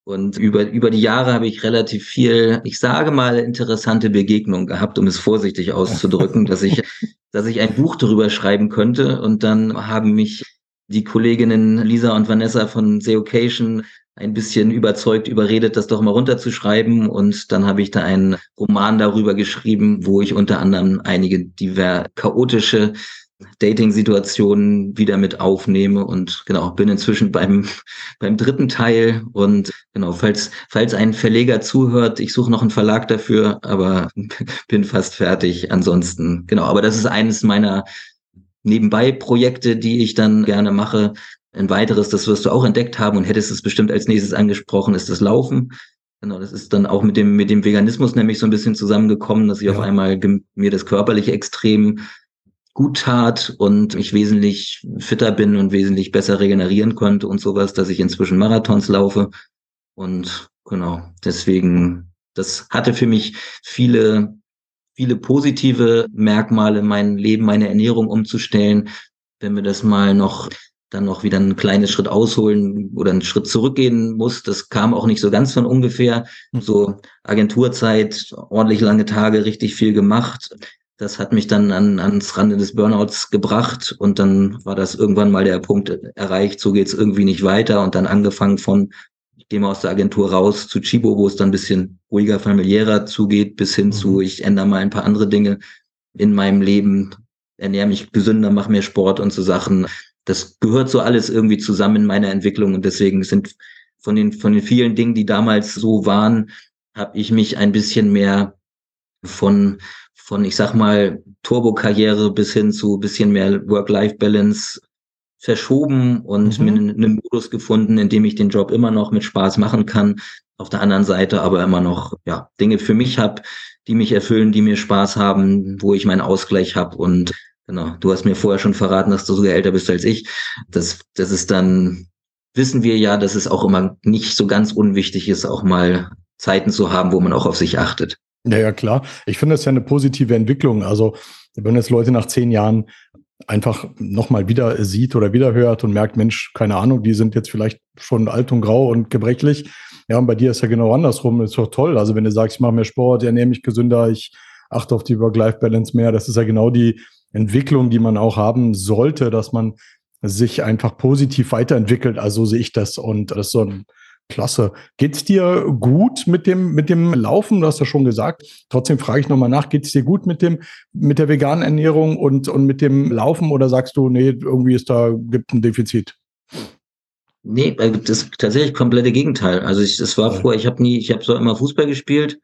Und über, über die Jahre habe ich relativ viel, ich sage mal, interessante Begegnungen gehabt, um es vorsichtig auszudrücken, dass ich, *laughs* dass ich ein Buch darüber schreiben könnte. Und dann haben mich die Kolleginnen Lisa und Vanessa von Seocation ein bisschen überzeugt, überredet, das doch mal runterzuschreiben. Und dann habe ich da einen Roman darüber geschrieben, wo ich unter anderem einige diver chaotische Dating-Situationen wieder mit aufnehme und genau, bin inzwischen beim, *laughs* beim dritten Teil und genau, falls, falls ein Verleger zuhört, ich suche noch einen Verlag dafür, aber *laughs* bin fast fertig. Ansonsten, genau, aber das ist eines meiner nebenbei Projekte, die ich dann gerne mache. Ein weiteres, das wirst du auch entdeckt haben und hättest es bestimmt als nächstes angesprochen, ist das Laufen. Genau, das ist dann auch mit dem, mit dem Veganismus nämlich so ein bisschen zusammengekommen, dass ich ja. auf einmal mir das körperlich extrem gut tat und ich wesentlich fitter bin und wesentlich besser regenerieren konnte und sowas, dass ich inzwischen Marathons laufe. Und genau, deswegen, das hatte für mich viele, viele positive Merkmale, mein Leben, meine Ernährung umzustellen. Wenn wir das mal noch dann noch wieder einen kleinen Schritt ausholen oder einen Schritt zurückgehen muss. Das kam auch nicht so ganz von ungefähr. Hm. So Agenturzeit, ordentlich lange Tage, richtig viel gemacht. Das hat mich dann an, ans Rande des Burnouts gebracht und dann war das irgendwann mal der Punkt erreicht, so geht's irgendwie nicht weiter und dann angefangen von, ich gehe mal aus der Agentur raus zu Chibo, wo es dann ein bisschen ruhiger, familiärer zugeht, bis hin mhm. zu, ich ändere mal ein paar andere Dinge in meinem Leben, ernähre mich gesünder, mache mehr Sport und so Sachen. Das gehört so alles irgendwie zusammen in meiner Entwicklung und deswegen sind von den, von den vielen Dingen, die damals so waren, habe ich mich ein bisschen mehr von von, ich sag mal, Turbo-Karriere bis hin zu bisschen mehr Work-Life-Balance verschoben und mhm. mir einen, Modus gefunden, in dem ich den Job immer noch mit Spaß machen kann. Auf der anderen Seite aber immer noch ja Dinge für mich habe, die mich erfüllen, die mir Spaß haben, wo ich meinen Ausgleich habe und genau. Du hast mir vorher schon verraten, dass du sogar älter bist als ich. Das das ist dann wissen wir ja, dass es auch immer nicht so ganz unwichtig ist, auch mal Zeiten zu haben, wo man auch auf sich achtet. Ja, ja, klar. Ich finde das ja eine positive Entwicklung. Also, wenn jetzt Leute nach zehn Jahren einfach nochmal wieder sieht oder wieder hört und merkt, Mensch, keine Ahnung, die sind jetzt vielleicht schon alt und grau und gebrechlich. Ja, und bei dir ist ja genau andersrum. Ist doch toll. Also wenn du sagst, ich mache mehr Sport, ernähre mich gesünder, ich achte auf die Work-Life-Balance mehr, das ist ja genau die Entwicklung, die man auch haben sollte, dass man sich einfach positiv weiterentwickelt. Also so sehe ich das. Und das ist so ein Klasse. Geht's dir gut mit dem, mit dem Laufen? Du hast ja schon gesagt. Trotzdem frage ich nochmal nach. Geht's dir gut mit dem, mit der veganen Ernährung und, und mit dem Laufen? Oder sagst du, nee, irgendwie ist da, gibt ein Defizit? Nee, das ist tatsächlich komplette Gegenteil. Also ich, das war vorher, ich habe nie, ich habe so immer Fußball gespielt,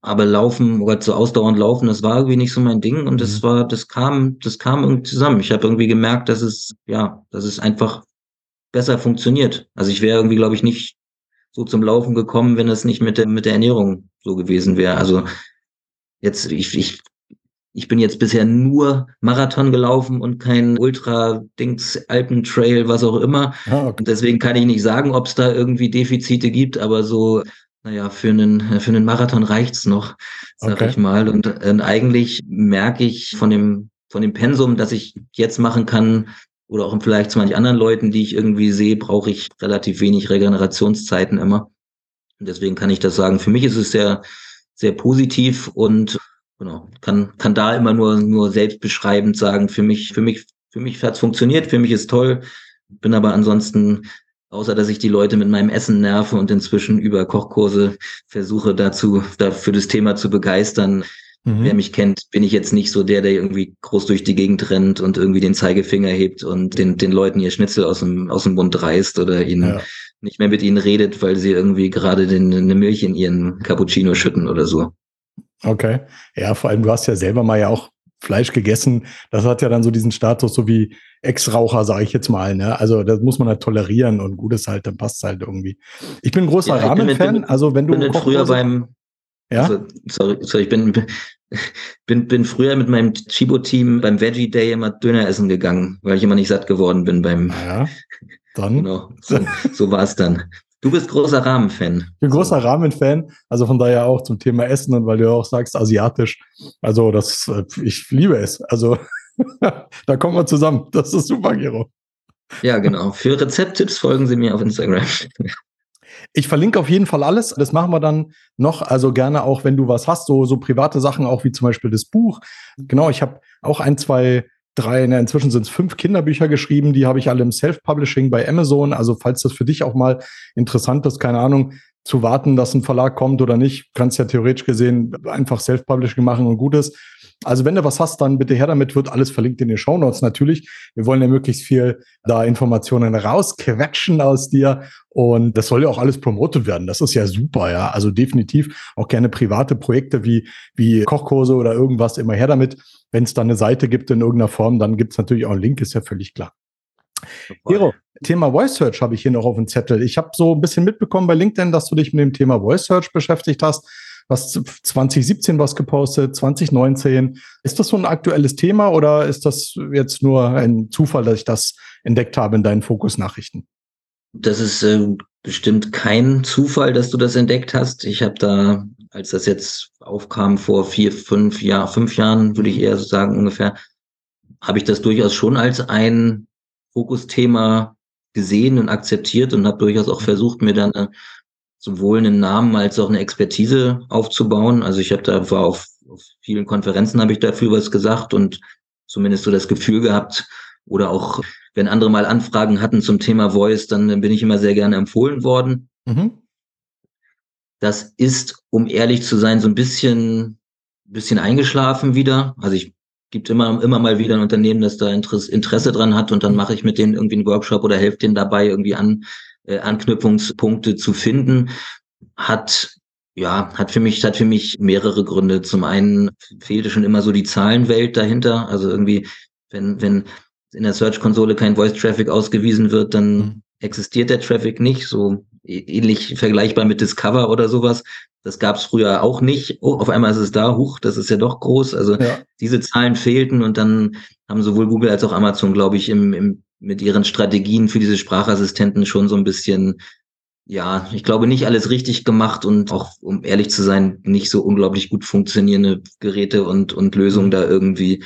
aber Laufen oder so ausdauernd Laufen, das war irgendwie nicht so mein Ding und das mhm. war, das kam, das kam irgendwie zusammen. Ich habe irgendwie gemerkt, dass es, ja, dass es einfach besser funktioniert. Also ich wäre irgendwie, glaube ich, nicht so zum Laufen gekommen, wenn es nicht mit der, mit der Ernährung so gewesen wäre. Also jetzt, ich, ich, ich bin jetzt bisher nur Marathon gelaufen und kein Ultra-Dings, Alpentrail, was auch immer. Ah, okay. Und deswegen kann ich nicht sagen, ob es da irgendwie Defizite gibt, aber so, naja, für einen, für einen Marathon reicht's noch, sag okay. ich mal. Und, und eigentlich merke ich von dem, von dem Pensum, das ich jetzt machen kann, oder auch vielleicht zu manchen anderen Leuten, die ich irgendwie sehe, brauche ich relativ wenig Regenerationszeiten immer. Und deswegen kann ich das sagen. Für mich ist es sehr, sehr positiv und genau, kann, kann da immer nur, nur selbstbeschreibend sagen, für mich, für mich, für mich hat's funktioniert, für mich ist toll. Bin aber ansonsten, außer dass ich die Leute mit meinem Essen nerve und inzwischen über Kochkurse versuche dazu, da für das Thema zu begeistern, Mhm. Wer mich kennt, bin ich jetzt nicht so der, der irgendwie groß durch die Gegend rennt und irgendwie den Zeigefinger hebt und den, den Leuten ihr Schnitzel aus dem, aus dem Mund reißt oder ihnen ja. nicht mehr mit ihnen redet, weil sie irgendwie gerade den, eine Milch in ihren Cappuccino schütten oder so. Okay. Ja, vor allem, du hast ja selber mal ja auch Fleisch gegessen. Das hat ja dann so diesen Status, so wie Ex-Raucher, sage ich jetzt mal. Ne? Also das muss man halt tolerieren und gut ist halt, dann passt halt irgendwie. Ich bin ein großer ja, Ramen-Fan. Also wenn du bin früher beim ja? Also, sorry, sorry, ich bin, bin, bin früher mit meinem Chibo-Team beim Veggie Day immer Döner essen gegangen, weil ich immer nicht satt geworden bin beim. Ja, dann. Genau, so, so war es dann. Du bist großer Rahmen-Fan. Ich bin großer Rahmen-Fan, also von daher auch zum Thema Essen und weil du auch sagst, asiatisch. Also das, äh, ich liebe es. Also *laughs* da kommen wir zusammen. Das ist super, Gero. Ja, genau. Für Rezepttipps folgen Sie mir auf Instagram. Ich verlinke auf jeden Fall alles. Das machen wir dann noch. Also gerne auch, wenn du was hast, so, so private Sachen, auch wie zum Beispiel das Buch. Genau, ich habe auch ein, zwei, drei, ne, inzwischen sind es fünf Kinderbücher geschrieben. Die habe ich alle im Self-Publishing bei Amazon. Also falls das für dich auch mal interessant ist, keine Ahnung, zu warten, dass ein Verlag kommt oder nicht, kannst ja theoretisch gesehen einfach Self-Publishing machen und gut ist. Also wenn du was hast, dann bitte her damit, wird alles verlinkt in den Show Notes natürlich. Wir wollen ja möglichst viel da Informationen rausquetschen aus dir und das soll ja auch alles promotet werden. Das ist ja super, ja. Also definitiv auch gerne private Projekte wie, wie Kochkurse oder irgendwas immer her damit. Wenn es da eine Seite gibt in irgendeiner Form, dann gibt es natürlich auch einen Link, ist ja völlig klar. Hero, Thema Voice Search habe ich hier noch auf dem Zettel. Ich habe so ein bisschen mitbekommen bei LinkedIn, dass du dich mit dem Thema Voice Search beschäftigt hast was 2017 was gepostet, 2019. Ist das so ein aktuelles Thema oder ist das jetzt nur ein Zufall, dass ich das entdeckt habe in deinen Fokus-Nachrichten? Das ist äh, bestimmt kein Zufall, dass du das entdeckt hast. Ich habe da, als das jetzt aufkam vor vier, fünf Jahren, fünf Jahren, würde ich eher sagen ungefähr, habe ich das durchaus schon als ein Fokusthema gesehen und akzeptiert und habe durchaus auch versucht, mir dann eine sowohl einen Namen als auch eine Expertise aufzubauen. Also ich habe da war auf, auf vielen Konferenzen habe ich dafür was gesagt und zumindest so das Gefühl gehabt oder auch wenn andere mal Anfragen hatten zum Thema Voice, dann bin ich immer sehr gerne empfohlen worden. Mhm. Das ist, um ehrlich zu sein, so ein bisschen, bisschen eingeschlafen wieder. Also ich gibt immer, immer mal wieder ein Unternehmen, das da Interesse, Interesse dran hat und dann mache ich mit denen irgendwie einen Workshop oder helfe denen dabei, irgendwie an, äh, Anknüpfungspunkte zu finden, hat ja, hat für mich, hat für mich mehrere Gründe. Zum einen fehlte schon immer so die Zahlenwelt dahinter. Also irgendwie, wenn, wenn in der Search-Konsole kein Voice-Traffic ausgewiesen wird, dann mhm. existiert der Traffic nicht. So ähnlich vergleichbar mit Discover oder sowas. Das gab es früher auch nicht. Oh, auf einmal ist es da, huch, das ist ja doch groß. Also ja. diese Zahlen fehlten und dann haben sowohl Google als auch Amazon, glaube ich, im, im mit ihren Strategien für diese Sprachassistenten schon so ein bisschen, ja, ich glaube, nicht alles richtig gemacht und auch, um ehrlich zu sein, nicht so unglaublich gut funktionierende Geräte und, und Lösungen da irgendwie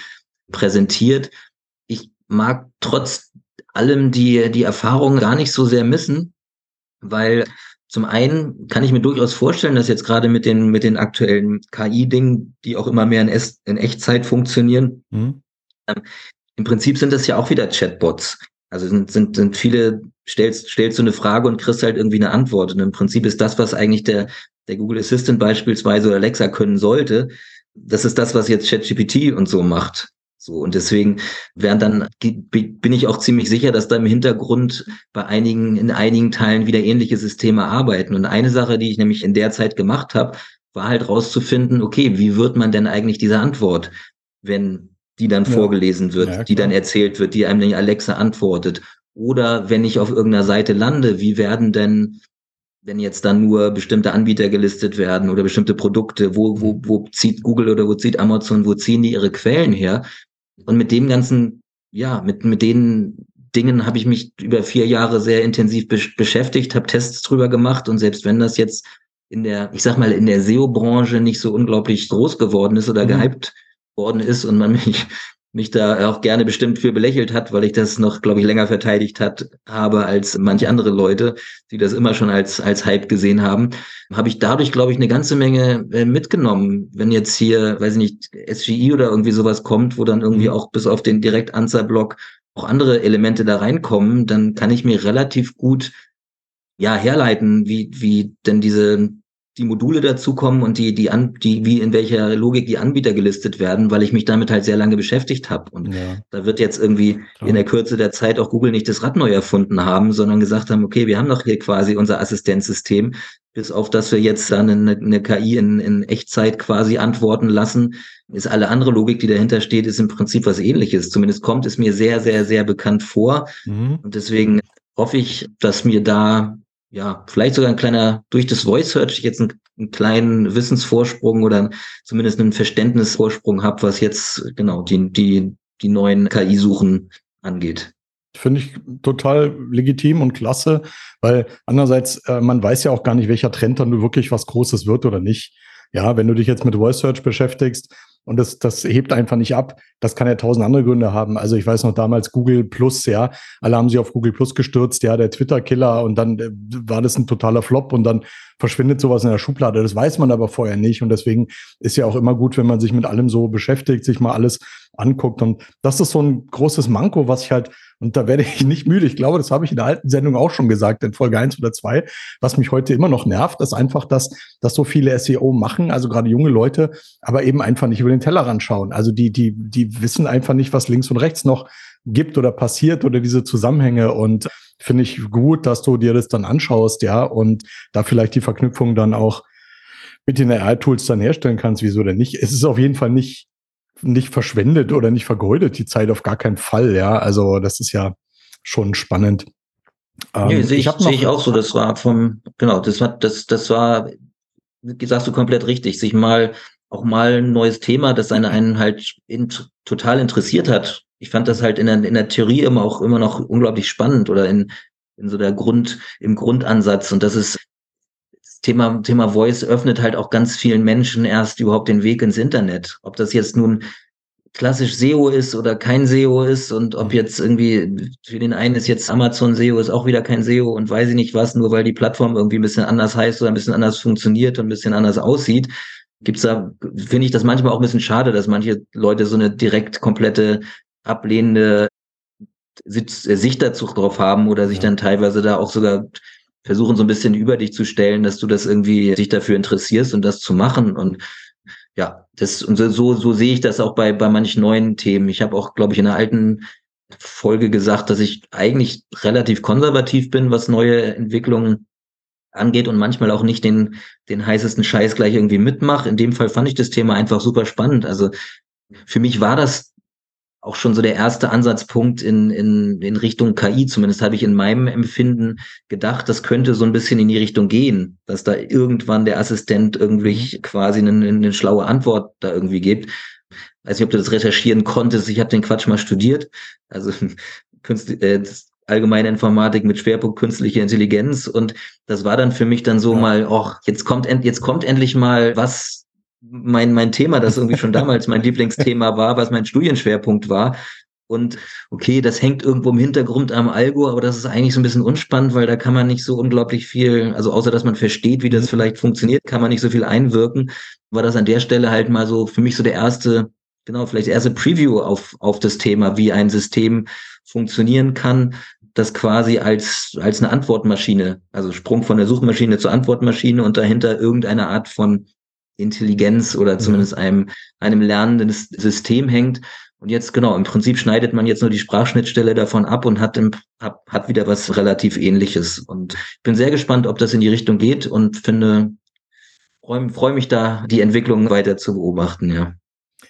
präsentiert. Ich mag trotz allem die, die Erfahrung gar nicht so sehr missen, weil zum einen kann ich mir durchaus vorstellen, dass jetzt gerade mit den, mit den aktuellen KI-Dingen, die auch immer mehr in, es, in Echtzeit funktionieren, mhm. ähm, im Prinzip sind das ja auch wieder Chatbots. Also sind, sind, sind viele, stellst, stellst du eine Frage und kriegst halt irgendwie eine Antwort. Und im Prinzip ist das, was eigentlich der, der Google Assistant beispielsweise oder Alexa können sollte, das ist das, was jetzt ChatGPT und so macht. So, und deswegen während dann bin ich auch ziemlich sicher, dass da im Hintergrund bei einigen, in einigen Teilen wieder ähnliche Systeme arbeiten. Und eine Sache, die ich nämlich in der Zeit gemacht habe, war halt rauszufinden, okay, wie wird man denn eigentlich diese Antwort, wenn die dann ja. vorgelesen wird, ja, die dann erzählt wird, die einem die Alexa antwortet. Oder wenn ich auf irgendeiner Seite lande, wie werden denn wenn jetzt dann nur bestimmte Anbieter gelistet werden oder bestimmte Produkte, wo, wo, wo zieht Google oder wo zieht Amazon, wo ziehen die ihre Quellen her? Und mit dem ganzen, ja, mit, mit den Dingen habe ich mich über vier Jahre sehr intensiv be beschäftigt, habe Tests drüber gemacht und selbst wenn das jetzt in der, ich sag mal, in der SEO-Branche nicht so unglaublich groß geworden ist oder mhm. gehypt worden ist und man *laughs* mich mich da auch gerne bestimmt für belächelt hat, weil ich das noch, glaube ich, länger verteidigt hat, habe als manche andere Leute, die das immer schon als, als Hype gesehen haben, habe ich dadurch, glaube ich, eine ganze Menge äh, mitgenommen. Wenn jetzt hier, weiß ich nicht, SGI oder irgendwie sowas kommt, wo dann irgendwie mhm. auch bis auf den Direktanzeigblock auch andere Elemente da reinkommen, dann kann ich mir relativ gut ja herleiten, wie, wie denn diese die Module dazukommen und die, die, an, die, wie in welcher Logik die Anbieter gelistet werden, weil ich mich damit halt sehr lange beschäftigt habe. Und ja. da wird jetzt irgendwie Klar. in der Kürze der Zeit auch Google nicht das Rad neu erfunden haben, sondern gesagt haben, okay, wir haben doch hier quasi unser Assistenzsystem, bis auf dass wir jetzt dann eine, eine KI in, in Echtzeit quasi antworten lassen, ist alle andere Logik, die dahinter steht, ist im Prinzip was ähnliches. Zumindest kommt es mir sehr, sehr, sehr bekannt vor. Mhm. Und deswegen hoffe ich, dass mir da ja, vielleicht sogar ein kleiner, durch das Voice Search jetzt einen, einen kleinen Wissensvorsprung oder zumindest einen Verständnisvorsprung habe, was jetzt genau die, die, die neuen KI-Suchen angeht. Finde ich total legitim und klasse, weil andererseits, äh, man weiß ja auch gar nicht, welcher Trend dann wirklich was Großes wird oder nicht. Ja, wenn du dich jetzt mit Voice Search beschäftigst, und das, das hebt einfach nicht ab. Das kann ja tausend andere Gründe haben. Also ich weiß noch damals Google Plus, ja, alle haben sich auf Google Plus gestürzt, ja, der Twitter-Killer und dann äh, war das ein totaler Flop und dann verschwindet sowas in der Schublade. Das weiß man aber vorher nicht und deswegen ist ja auch immer gut, wenn man sich mit allem so beschäftigt, sich mal alles anguckt und das ist so ein großes Manko, was ich halt und da werde ich *laughs* nicht müde. Ich glaube, das habe ich in der alten Sendung auch schon gesagt, in Folge eins oder zwei. Was mich heute immer noch nervt, ist einfach, dass, dass so viele SEO machen, also gerade junge Leute, aber eben einfach nicht über den Tellerrand schauen. Also die, die, die wissen einfach nicht, was links und rechts noch gibt oder passiert oder diese Zusammenhänge. Und finde ich gut, dass du dir das dann anschaust, ja, und da vielleicht die Verknüpfung dann auch mit den AI-Tools dann herstellen kannst, wieso denn nicht? Es ist auf jeden Fall nicht nicht verschwendet oder nicht vergeudet, die Zeit auf gar keinen Fall, ja. Also das ist ja schon spannend. Ähm, nee, sehe ich, ich, seh ich auch so. Das war vom, genau, das war, das, das war, sagst du komplett richtig, sich mal auch mal ein neues Thema, das einen, einen halt in, total interessiert hat. Ich fand das halt in der, in der Theorie immer auch immer noch unglaublich spannend oder in, in so der Grund, im Grundansatz. Und das ist Thema, Thema Voice öffnet halt auch ganz vielen Menschen erst überhaupt den Weg ins Internet. Ob das jetzt nun klassisch SEO ist oder kein SEO ist und ob jetzt irgendwie für den einen ist jetzt Amazon SEO ist auch wieder kein SEO und weiß ich nicht was, nur weil die Plattform irgendwie ein bisschen anders heißt oder ein bisschen anders funktioniert und ein bisschen anders aussieht. Gibt's da, finde ich das manchmal auch ein bisschen schade, dass manche Leute so eine direkt komplette ablehnende Sicht dazu drauf haben oder sich dann teilweise da auch sogar versuchen so ein bisschen über dich zu stellen, dass du das irgendwie dich dafür interessierst und das zu machen und ja, das und so so sehe ich das auch bei bei manchen neuen Themen. Ich habe auch, glaube ich, in einer alten Folge gesagt, dass ich eigentlich relativ konservativ bin, was neue Entwicklungen angeht und manchmal auch nicht den den heißesten Scheiß gleich irgendwie mitmache. In dem Fall fand ich das Thema einfach super spannend. Also für mich war das auch schon so der erste Ansatzpunkt in, in, in Richtung KI. Zumindest habe ich in meinem Empfinden gedacht, das könnte so ein bisschen in die Richtung gehen, dass da irgendwann der Assistent irgendwie mhm. quasi eine, eine schlaue Antwort da irgendwie gibt. weiß nicht, ob du das recherchieren konntest. Ich habe den Quatsch mal studiert. Also *laughs* Künstli äh, allgemeine Informatik mit Schwerpunkt künstliche Intelligenz. Und das war dann für mich dann so ja. mal, ach, jetzt kommt, jetzt kommt endlich mal was, mein, mein Thema, das irgendwie schon damals mein Lieblingsthema war, was mein Studienschwerpunkt war. Und okay, das hängt irgendwo im Hintergrund am Algo, aber das ist eigentlich so ein bisschen unspannend, weil da kann man nicht so unglaublich viel, also außer dass man versteht, wie das mhm. vielleicht funktioniert, kann man nicht so viel einwirken. War das an der Stelle halt mal so für mich so der erste, genau, vielleicht erste Preview auf, auf das Thema, wie ein System funktionieren kann, das quasi als, als eine Antwortmaschine, also Sprung von der Suchmaschine zur Antwortmaschine und dahinter irgendeine Art von Intelligenz oder mhm. zumindest einem, einem lernenden System hängt. Und jetzt, genau, im Prinzip schneidet man jetzt nur die Sprachschnittstelle davon ab und hat, im, hat, hat wieder was relativ ähnliches. Und ich bin sehr gespannt, ob das in die Richtung geht und finde, freue freu mich da, die Entwicklung weiter zu beobachten, ja.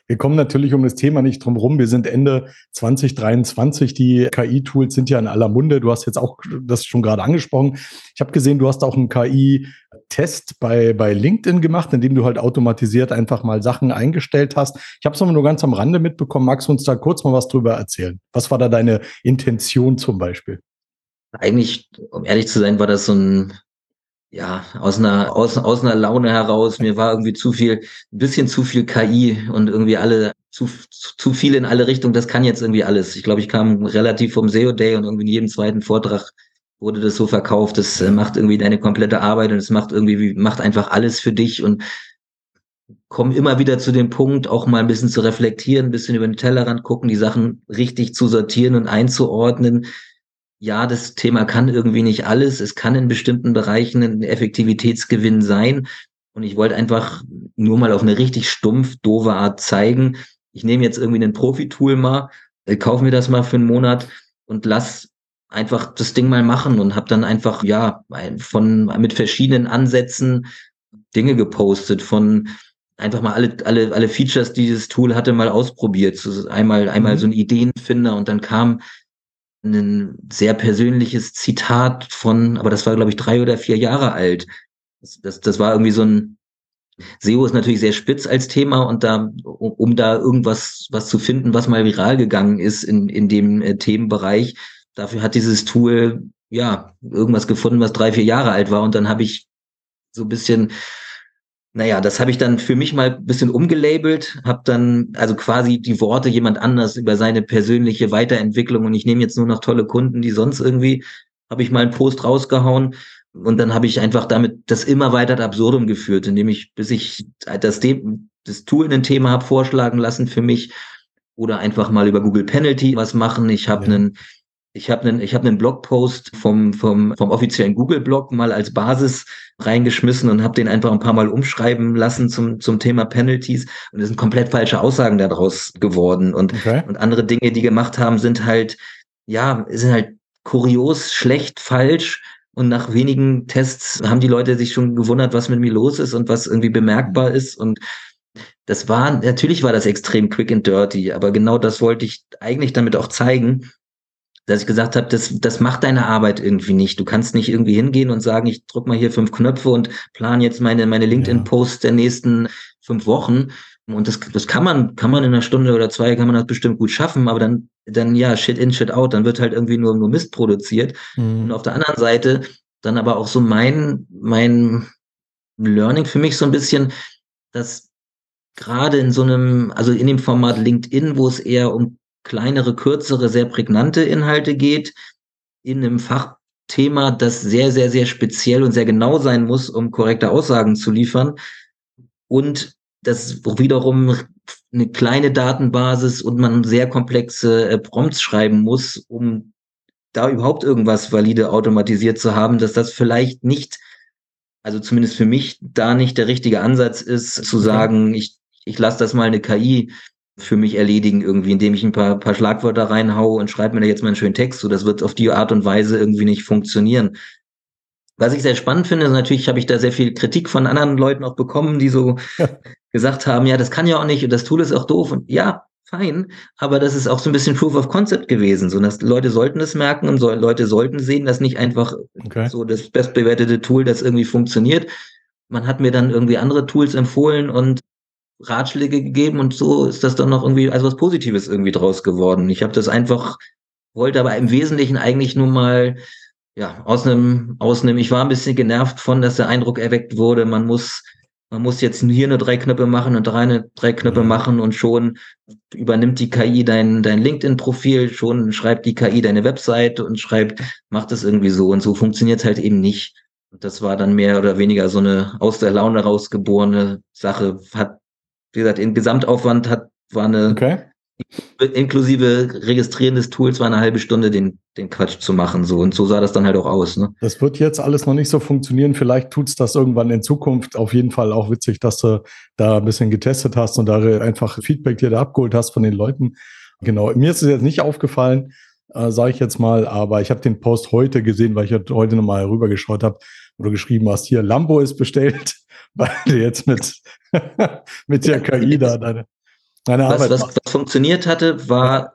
Wir kommen natürlich um das Thema nicht drum rum. Wir sind Ende 2023. Die KI-Tools sind ja in aller Munde. Du hast jetzt auch das schon gerade angesprochen. Ich habe gesehen, du hast auch einen KI-Test bei, bei LinkedIn gemacht, in dem du halt automatisiert einfach mal Sachen eingestellt hast. Ich habe es aber nur ganz am Rande mitbekommen. Magst du uns da kurz mal was drüber erzählen? Was war da deine Intention zum Beispiel? Eigentlich, um ehrlich zu sein, war das so ein ja, aus einer, aus, aus einer Laune heraus. Mir war irgendwie zu viel, ein bisschen zu viel KI und irgendwie alle, zu, zu viel in alle Richtungen. Das kann jetzt irgendwie alles. Ich glaube, ich kam relativ vom SEO Day und irgendwie in jedem zweiten Vortrag wurde das so verkauft. Das äh, macht irgendwie deine komplette Arbeit und es macht irgendwie, macht einfach alles für dich und komm immer wieder zu dem Punkt, auch mal ein bisschen zu reflektieren, ein bisschen über den Tellerrand gucken, die Sachen richtig zu sortieren und einzuordnen ja, das Thema kann irgendwie nicht alles. Es kann in bestimmten Bereichen ein Effektivitätsgewinn sein. Und ich wollte einfach nur mal auf eine richtig stumpf, doofe Art zeigen. Ich nehme jetzt irgendwie ein Profi-Tool mal, äh, kaufe mir das mal für einen Monat und lass einfach das Ding mal machen und habe dann einfach ja von mit verschiedenen Ansätzen Dinge gepostet von einfach mal alle alle alle Features, die dieses Tool hatte, mal ausprobiert. So einmal einmal mhm. so ein Ideenfinder und dann kam ein sehr persönliches Zitat von, aber das war, glaube ich, drei oder vier Jahre alt. Das, das, das war irgendwie so ein, SEO ist natürlich sehr spitz als Thema und da, um da irgendwas was zu finden, was mal viral gegangen ist in, in dem äh, Themenbereich, dafür hat dieses Tool ja irgendwas gefunden, was drei, vier Jahre alt war und dann habe ich so ein bisschen naja, das habe ich dann für mich mal ein bisschen umgelabelt, habe dann also quasi die Worte jemand anders über seine persönliche Weiterentwicklung und ich nehme jetzt nur noch tolle Kunden, die sonst irgendwie, habe ich mal einen Post rausgehauen und dann habe ich einfach damit das immer weiter ad absurdum geführt, indem ich, bis ich das, das Tool ein Thema habe vorschlagen lassen für mich oder einfach mal über Google Penalty was machen. Ich habe ja. einen ich habe einen, ich habe einen Blogpost vom, vom, vom offiziellen Google-Blog mal als Basis reingeschmissen und habe den einfach ein paar Mal umschreiben lassen zum, zum Thema Penalties. Und es sind komplett falsche Aussagen daraus geworden. Und, okay. und andere Dinge, die gemacht haben, sind halt, ja, sind halt kurios, schlecht, falsch. Und nach wenigen Tests haben die Leute sich schon gewundert, was mit mir los ist und was irgendwie bemerkbar ist. Und das war, natürlich war das extrem quick and dirty, aber genau das wollte ich eigentlich damit auch zeigen, dass ich gesagt habe, das, das macht deine Arbeit irgendwie nicht. Du kannst nicht irgendwie hingehen und sagen, ich drück mal hier fünf Knöpfe und plan jetzt meine, meine LinkedIn-Posts der nächsten fünf Wochen. Und das, das kann man, kann man in einer Stunde oder zwei, kann man das bestimmt gut schaffen, aber dann, dann ja, shit in, shit out, dann wird halt irgendwie nur, nur Mist produziert. Mhm. Und auf der anderen Seite dann aber auch so mein, mein Learning für mich so ein bisschen, dass gerade in so einem, also in dem Format LinkedIn, wo es eher um kleinere, kürzere, sehr prägnante Inhalte geht, in einem Fachthema, das sehr, sehr, sehr speziell und sehr genau sein muss, um korrekte Aussagen zu liefern. Und das wiederum eine kleine Datenbasis und man sehr komplexe äh, Prompts schreiben muss, um da überhaupt irgendwas valide automatisiert zu haben, dass das vielleicht nicht, also zumindest für mich, da nicht der richtige Ansatz ist, zu sagen, ich, ich lasse das mal eine KI für mich erledigen, irgendwie, indem ich ein paar, paar Schlagwörter reinhaue und schreibe mir da jetzt mal einen schönen Text. So, das wird auf die Art und Weise irgendwie nicht funktionieren. Was ich sehr spannend finde, ist natürlich habe ich da sehr viel Kritik von anderen Leuten auch bekommen, die so *laughs* gesagt haben, ja, das kann ja auch nicht und das Tool ist auch doof und ja, fein, aber das ist auch so ein bisschen Proof of Concept gewesen, so dass Leute sollten es merken und so, Leute sollten sehen, dass nicht einfach okay. so das bestbewertete Tool, das irgendwie funktioniert. Man hat mir dann irgendwie andere Tools empfohlen und Ratschläge gegeben und so ist das dann noch irgendwie als was Positives irgendwie draus geworden. Ich habe das einfach, wollte aber im Wesentlichen eigentlich nur mal ja, aus einem, aus einem, ich war ein bisschen genervt von, dass der Eindruck erweckt wurde, man muss man muss jetzt hier nur drei Knöpfe machen und drei, eine, drei Knöpfe mhm. machen und schon übernimmt die KI dein, dein LinkedIn-Profil, schon schreibt die KI deine Webseite und schreibt, macht es irgendwie so und so funktioniert halt eben nicht. Und das war dann mehr oder weniger so eine aus der Laune rausgeborene Sache. Hat, wie gesagt, im Gesamtaufwand hat, war eine okay inklusive Registrieren des Tools war eine halbe Stunde, den, den Quatsch zu machen. So. Und so sah das dann halt auch aus. Ne? Das wird jetzt alles noch nicht so funktionieren. Vielleicht tut's das irgendwann in Zukunft. Auf jeden Fall auch witzig, dass du da ein bisschen getestet hast und da einfach Feedback dir da abgeholt hast von den Leuten. Genau. Mir ist es jetzt nicht aufgefallen, äh, sage ich jetzt mal, aber ich habe den Post heute gesehen, weil ich heute nochmal rübergeschaut habe, wo du geschrieben hast, hier, Lambo ist bestellt, weil du jetzt mit, *laughs* mit der KI da deine, was, was, was, funktioniert hatte, war,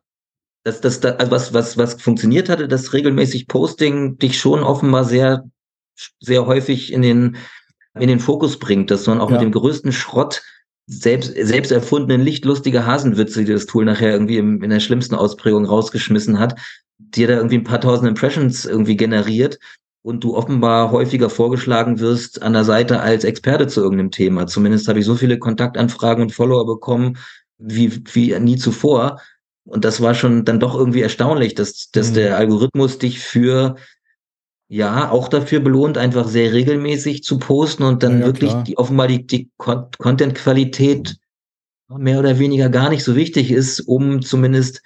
dass das, also was, was, was funktioniert hatte, dass regelmäßig Posting dich schon offenbar sehr, sehr häufig in den, in den Fokus bringt, dass man auch ja. mit dem größten Schrott selbst, selbst erfundenen, lichtlustige Hasenwitze, die das Tool nachher irgendwie im, in der schlimmsten Ausprägung rausgeschmissen hat, dir da irgendwie ein paar tausend Impressions irgendwie generiert und du offenbar häufiger vorgeschlagen wirst an der Seite als Experte zu irgendeinem Thema. Zumindest habe ich so viele Kontaktanfragen und Follower bekommen, wie, wie nie zuvor. Und das war schon dann doch irgendwie erstaunlich, dass, dass mhm. der Algorithmus dich für, ja, auch dafür belohnt, einfach sehr regelmäßig zu posten und dann ja, wirklich die, offenbar die, die Content-Qualität mehr oder weniger gar nicht so wichtig ist, um zumindest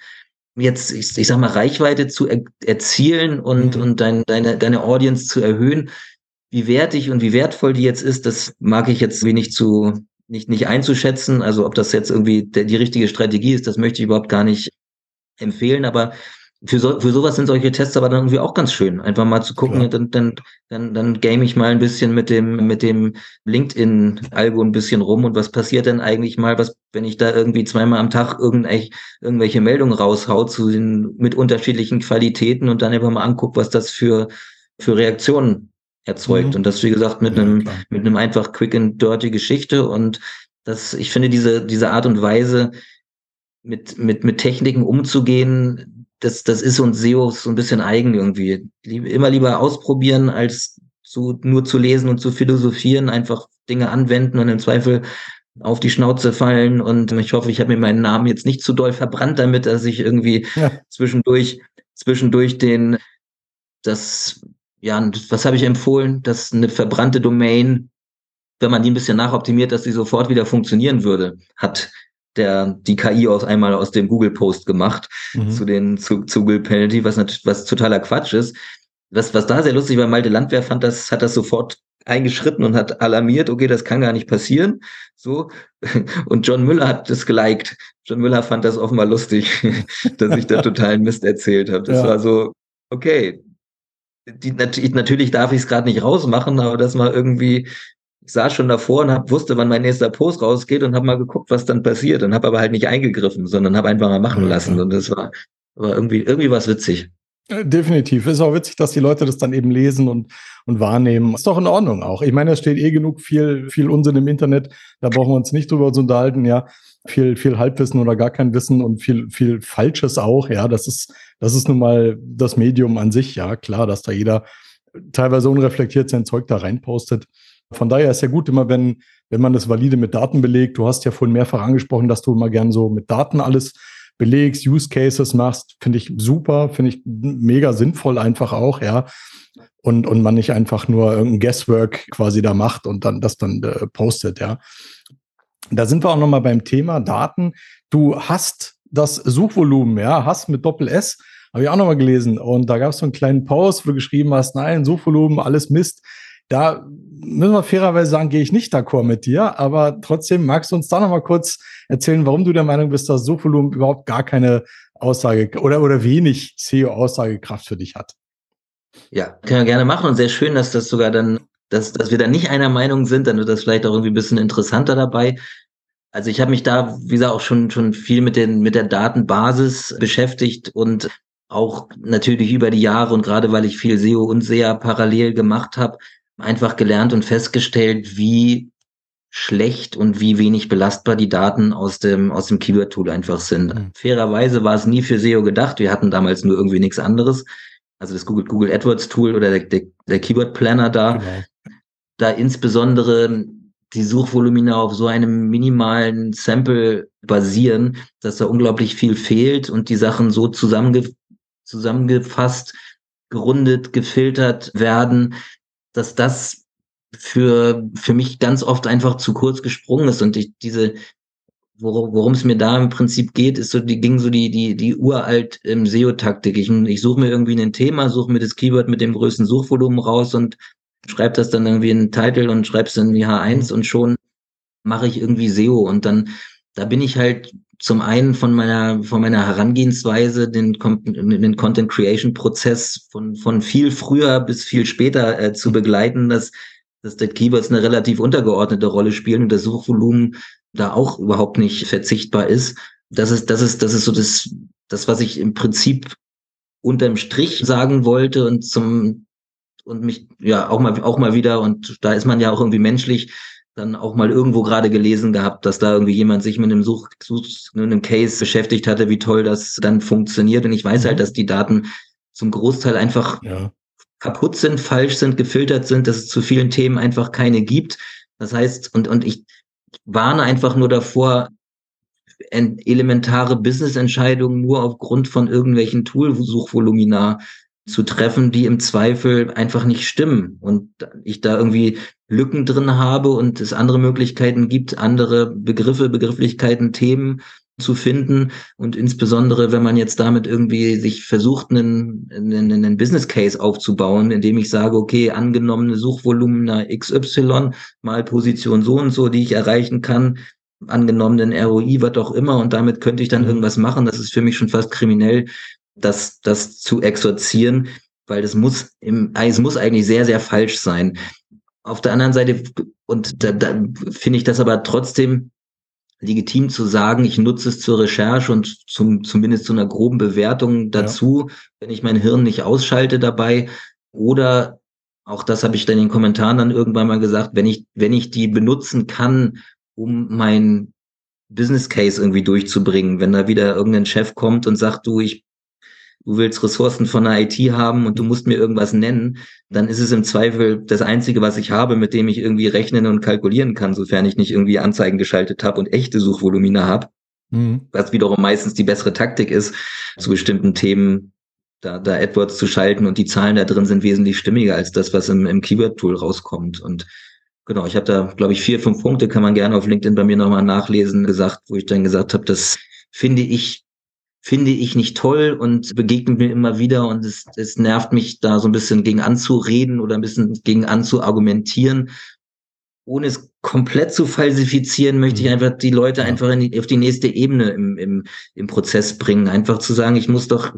jetzt, ich, ich sag mal, Reichweite zu er, erzielen und, mhm. und dein, deine, deine Audience zu erhöhen. Wie wertig und wie wertvoll die jetzt ist, das mag ich jetzt wenig zu, nicht, nicht einzuschätzen. Also ob das jetzt irgendwie der, die richtige Strategie ist, das möchte ich überhaupt gar nicht empfehlen. Aber für, so, für sowas sind solche Tests aber dann irgendwie auch ganz schön. Einfach mal zu gucken, ja. dann, dann, dann, dann game ich mal ein bisschen mit dem, mit dem LinkedIn-Algo ein bisschen rum und was passiert denn eigentlich mal, was, wenn ich da irgendwie zweimal am Tag irgendwelche, irgendwelche Meldungen raushau zu den, mit unterschiedlichen Qualitäten und dann einfach mal anguck, was das für, für Reaktionen erzeugt. Mhm. Und das, wie gesagt, mit ja, einem, klar. mit einem einfach quick and dirty Geschichte. Und das, ich finde, diese, diese Art und Weise, mit, mit, mit Techniken umzugehen, das, das ist uns SEOs so ein bisschen eigen irgendwie. Immer lieber ausprobieren, als zu, nur zu lesen und zu philosophieren, einfach Dinge anwenden und im Zweifel auf die Schnauze fallen. Und ich hoffe, ich habe mir meinen Namen jetzt nicht zu doll verbrannt damit, dass ich irgendwie ja. zwischendurch, zwischendurch den, das ja, was habe ich empfohlen? Dass eine verbrannte Domain, wenn man die ein bisschen nachoptimiert, dass sie sofort wieder funktionieren würde, hat der die KI aus einmal aus dem Google Post gemacht mhm. zu den zu, zu Google Penalty, was natürlich was totaler Quatsch ist. Was was da sehr lustig war, Malte Landwehr fand das hat das sofort eingeschritten und hat alarmiert, okay, das kann gar nicht passieren. So. *laughs* Und John Müller hat das geliked. John Müller fand das offenbar lustig, *laughs* dass ich da totalen Mist erzählt habe. Das ja. war so, okay, die, natürlich darf ich es gerade nicht rausmachen, aber das mal irgendwie, ich saß schon davor und hab, wusste, wann mein nächster Post rausgeht und habe mal geguckt, was dann passiert und habe aber halt nicht eingegriffen, sondern habe einfach mal machen lassen und das war, war irgendwie, irgendwie was witzig. Äh, definitiv. Ist auch witzig, dass die Leute das dann eben lesen und, und wahrnehmen. Ist doch in Ordnung auch. Ich meine, es steht eh genug viel, viel Unsinn im Internet. Da brauchen wir uns nicht drüber zu unterhalten, ja. Viel, viel Halbwissen oder gar kein Wissen und viel, viel Falsches auch, ja. Das ist, das ist nun mal das Medium an sich, ja. Klar, dass da jeder teilweise unreflektiert sein Zeug da reinpostet. Von daher ist ja gut immer, wenn, wenn man das valide mit Daten belegt. Du hast ja vorhin mehrfach angesprochen, dass du immer gern so mit Daten alles belegst, Use Cases machst, finde ich super, finde ich mega sinnvoll einfach auch, ja. Und, und man nicht einfach nur irgendein Guesswork quasi da macht und dann das dann äh, postet, ja. Da sind wir auch nochmal beim Thema Daten. Du hast das Suchvolumen, ja, hast mit Doppel S, habe ich auch nochmal gelesen. Und da gab es so einen kleinen Post, wo du geschrieben hast, nein, Suchvolumen, alles Mist. Da müssen wir fairerweise sagen, gehe ich nicht d'accord mit dir, aber trotzdem magst du uns da nochmal kurz erzählen, warum du der Meinung bist, dass Suchvolumen überhaupt gar keine Aussage oder, oder wenig SEO-Aussagekraft für dich hat. Ja, können wir gerne machen und sehr schön, dass das sogar dann, dass, dass wir da nicht einer Meinung sind, dann wird das vielleicht auch irgendwie ein bisschen interessanter dabei. Also ich habe mich da, wie gesagt, auch schon, schon viel mit, den, mit der Datenbasis beschäftigt und auch natürlich über die Jahre und gerade weil ich viel SEO und SEA parallel gemacht habe, einfach gelernt und festgestellt, wie schlecht und wie wenig belastbar die Daten aus dem, aus dem Keyword-Tool einfach sind. Mhm. Fairerweise war es nie für SEO gedacht. Wir hatten damals nur irgendwie nichts anderes. Also das Google, Google AdWords Tool oder der, der, der Keyword Planner da. Genau. Da insbesondere die Suchvolumina auf so einem minimalen Sample basieren, dass da unglaublich viel fehlt und die Sachen so zusammenge zusammengefasst, gerundet, gefiltert werden, dass das für, für mich ganz oft einfach zu kurz gesprungen ist und ich diese worum es mir da im Prinzip geht, ist so die ging so die die die uralt ähm, SEO-Taktik. Ich, ich suche mir irgendwie ein Thema, suche mir das Keyword mit dem größten Suchvolumen raus und schreibe das dann irgendwie in den Titel und schreibe es in die H1 und schon mache ich irgendwie SEO und dann da bin ich halt zum einen von meiner von meiner Herangehensweise den, den Content Creation Prozess von von viel früher bis viel später äh, zu begleiten, dass dass die Keywords eine relativ untergeordnete Rolle spielen und das Suchvolumen da auch überhaupt nicht verzichtbar ist. Das ist, das ist, das ist so das, das, was ich im Prinzip unterm Strich sagen wollte und zum, und mich, ja, auch mal, auch mal wieder, und da ist man ja auch irgendwie menschlich, dann auch mal irgendwo gerade gelesen gehabt, dass da irgendwie jemand sich mit einem Such, mit einem Case beschäftigt hatte, wie toll das dann funktioniert. Und ich weiß halt, mhm. dass die Daten zum Großteil einfach ja. kaputt sind, falsch sind, gefiltert sind, dass es zu vielen Themen einfach keine gibt. Das heißt, und, und ich, warne einfach nur davor, elementare Business-Entscheidungen nur aufgrund von irgendwelchen Tool-Suchvolumina zu treffen, die im Zweifel einfach nicht stimmen und ich da irgendwie Lücken drin habe und es andere Möglichkeiten gibt, andere Begriffe, Begrifflichkeiten, Themen zu finden und insbesondere, wenn man jetzt damit irgendwie sich versucht, einen, einen, einen Business Case aufzubauen, indem ich sage, okay, angenommene Suchvolumina XY mal Position so und so, die ich erreichen kann, angenommenen ROI, was auch immer und damit könnte ich dann mhm. irgendwas machen. Das ist für mich schon fast kriminell, das, das zu exorzieren, weil das muss im, es muss eigentlich sehr, sehr falsch sein. Auf der anderen Seite, und da, da finde ich das aber trotzdem legitim zu sagen, ich nutze es zur Recherche und zum, zumindest zu einer groben Bewertung dazu, ja. wenn ich mein Hirn nicht ausschalte dabei. Oder auch das habe ich dann in den Kommentaren dann irgendwann mal gesagt, wenn ich, wenn ich die benutzen kann, um mein Business Case irgendwie durchzubringen, wenn da wieder irgendein Chef kommt und sagt, du, ich du willst Ressourcen von der IT haben und du musst mir irgendwas nennen, dann ist es im Zweifel das Einzige, was ich habe, mit dem ich irgendwie rechnen und kalkulieren kann, sofern ich nicht irgendwie Anzeigen geschaltet habe und echte Suchvolumina habe. Mhm. Was wiederum meistens die bessere Taktik ist, zu bestimmten Themen da, da AdWords zu schalten und die Zahlen da drin sind wesentlich stimmiger als das, was im, im Keyword-Tool rauskommt. Und genau, ich habe da, glaube ich, vier, fünf Punkte, kann man gerne auf LinkedIn bei mir nochmal nachlesen, gesagt, wo ich dann gesagt habe, das finde ich finde ich nicht toll und begegnet mir immer wieder und es, es nervt mich da so ein bisschen gegen anzureden oder ein bisschen gegen anzuargumentieren. Ohne es komplett zu falsifizieren, möchte ich mhm. einfach die Leute einfach die, auf die nächste Ebene im, im, im Prozess bringen. Einfach zu sagen, ich muss doch,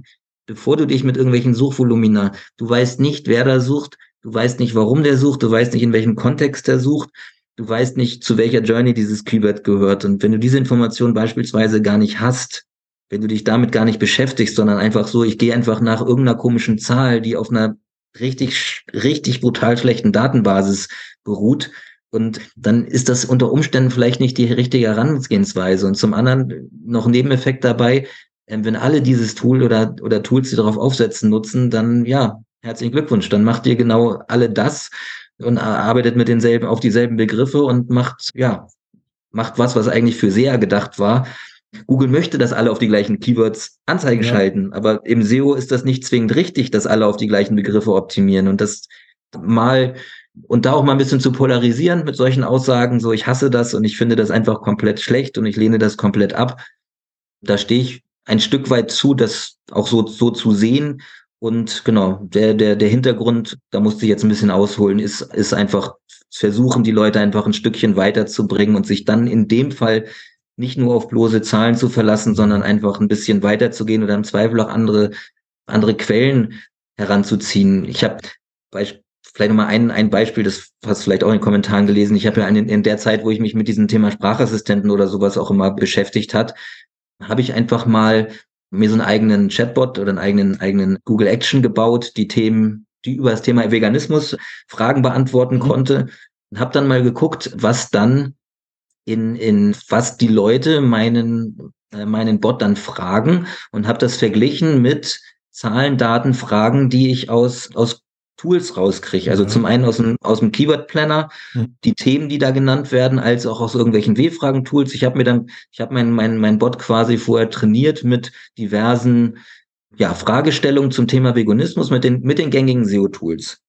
bevor du dich mit irgendwelchen Suchvolumina, du weißt nicht, wer da sucht, du weißt nicht, warum der sucht, du weißt nicht, in welchem Kontext der sucht, du weißt nicht, zu welcher Journey dieses Keyword gehört. Und wenn du diese Information beispielsweise gar nicht hast, wenn du dich damit gar nicht beschäftigst, sondern einfach so, ich gehe einfach nach irgendeiner komischen Zahl, die auf einer richtig, richtig brutal schlechten Datenbasis beruht. Und dann ist das unter Umständen vielleicht nicht die richtige Herangehensweise. Und zum anderen noch Nebeneffekt dabei, ähm, wenn alle dieses Tool oder, oder Tools, die darauf aufsetzen, nutzen, dann ja, herzlichen Glückwunsch. Dann macht ihr genau alle das und arbeitet mit denselben, auf dieselben Begriffe und macht, ja, macht was, was eigentlich für SEA gedacht war, Google möchte, dass alle auf die gleichen Keywords Anzeigen ja. schalten, aber im SEO ist das nicht zwingend richtig, dass alle auf die gleichen Begriffe optimieren und das mal und da auch mal ein bisschen zu polarisieren mit solchen Aussagen, so ich hasse das und ich finde das einfach komplett schlecht und ich lehne das komplett ab. Da stehe ich ein Stück weit zu, das auch so, so zu sehen. Und genau, der, der, der Hintergrund, da musste ich jetzt ein bisschen ausholen, ist, ist einfach versuchen, die Leute einfach ein Stückchen weiterzubringen und sich dann in dem Fall nicht nur auf bloße Zahlen zu verlassen, sondern einfach ein bisschen weiterzugehen oder im Zweifel auch andere, andere Quellen heranzuziehen. Ich habe vielleicht nochmal ein, ein Beispiel, das hast du vielleicht auch in den Kommentaren gelesen. Ich habe ja in, in der Zeit, wo ich mich mit diesem Thema Sprachassistenten oder sowas auch immer beschäftigt hat, habe ich einfach mal mir so einen eigenen Chatbot oder einen eigenen, eigenen Google Action gebaut, die Themen, die über das Thema Veganismus Fragen beantworten mhm. konnte und habe dann mal geguckt, was dann in, in was die Leute meinen, äh, meinen Bot dann fragen und habe das verglichen mit Zahlen, Daten, Fragen, die ich aus, aus Tools rauskriege. Also mhm. zum einen aus dem, aus dem Keyword Planner, mhm. die Themen, die da genannt werden, als auch aus irgendwelchen W-Fragen-Tools. Ich habe mir dann, ich habe mein, mein, mein Bot quasi vorher trainiert mit diversen ja, Fragestellungen zum Thema Veganismus mit den, mit den gängigen SEO-Tools.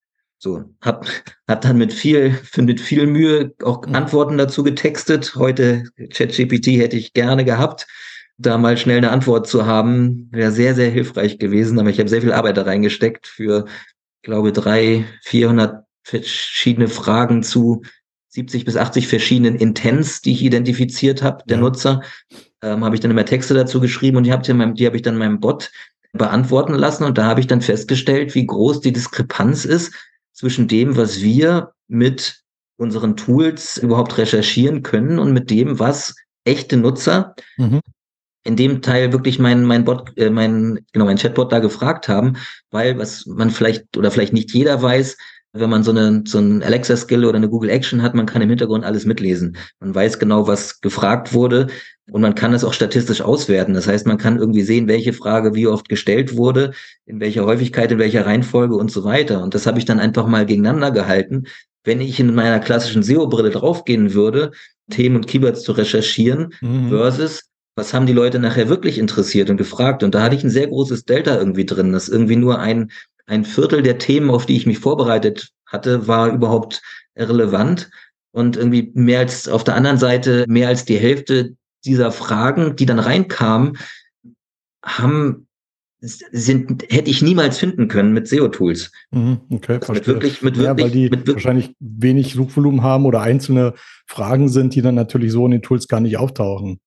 So, hab, hab dann mit viel, *laughs* mit viel Mühe auch mhm. Antworten dazu getextet. Heute ChatGPT hätte ich gerne gehabt. Da mal schnell eine Antwort zu haben, wäre sehr, sehr hilfreich gewesen. Aber ich habe sehr viel Arbeit da reingesteckt für glaube, drei, 400 verschiedene Fragen zu 70 bis 80 verschiedenen Intents, die ich identifiziert habe, der ja. Nutzer. Ähm, habe ich dann immer Texte dazu geschrieben und die habe hab ich dann meinem Bot beantworten lassen. Und da habe ich dann festgestellt, wie groß die Diskrepanz ist zwischen dem, was wir mit unseren Tools überhaupt recherchieren können und mit dem, was echte Nutzer mhm. in dem Teil wirklich mein, mein Bot, äh, mein, genau, mein Chatbot da gefragt haben, weil was man vielleicht oder vielleicht nicht jeder weiß, wenn man so eine so ein Alexa Skill oder eine Google Action hat, man kann im Hintergrund alles mitlesen. Man weiß genau, was gefragt wurde und man kann es auch statistisch auswerten. Das heißt, man kann irgendwie sehen, welche Frage wie oft gestellt wurde, in welcher Häufigkeit, in welcher Reihenfolge und so weiter. Und das habe ich dann einfach mal gegeneinander gehalten. Wenn ich in meiner klassischen SEO-Brille draufgehen würde, Themen und Keywords zu recherchieren mhm. versus was haben die Leute nachher wirklich interessiert und gefragt. Und da hatte ich ein sehr großes Delta irgendwie drin, dass irgendwie nur ein, ein Viertel der Themen, auf die ich mich vorbereitet hatte, war überhaupt relevant. Und irgendwie mehr als auf der anderen Seite, mehr als die Hälfte dieser Fragen, die dann reinkamen, haben sind, hätte ich niemals finden können mit SEO-Tools. Mhm, okay, also mit wirklich, mit wirklich, ja, weil die mit wahrscheinlich wenig Suchvolumen haben oder einzelne Fragen sind, die dann natürlich so in den Tools gar nicht auftauchen.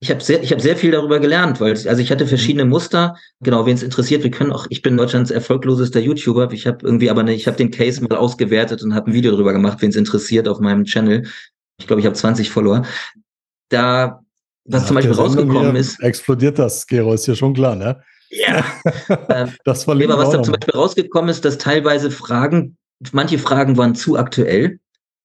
Ich habe sehr, ich habe sehr viel darüber gelernt, weil also ich hatte verschiedene Muster. Genau, wen es interessiert, wir können auch. Ich bin Deutschlands erfolglosester YouTuber. Ich habe irgendwie, aber ne, ich habe den Case mal ausgewertet und habe ein Video darüber gemacht, wen es interessiert auf meinem Channel. Ich glaube, ich habe 20 Follower. Da, was ja, zum Beispiel rausgekommen ist, explodiert das, Gero, ist ja schon klar, ne? Ja. *laughs* ähm, das war aber was da zum Beispiel rausgekommen ist, dass teilweise Fragen, manche Fragen waren zu aktuell.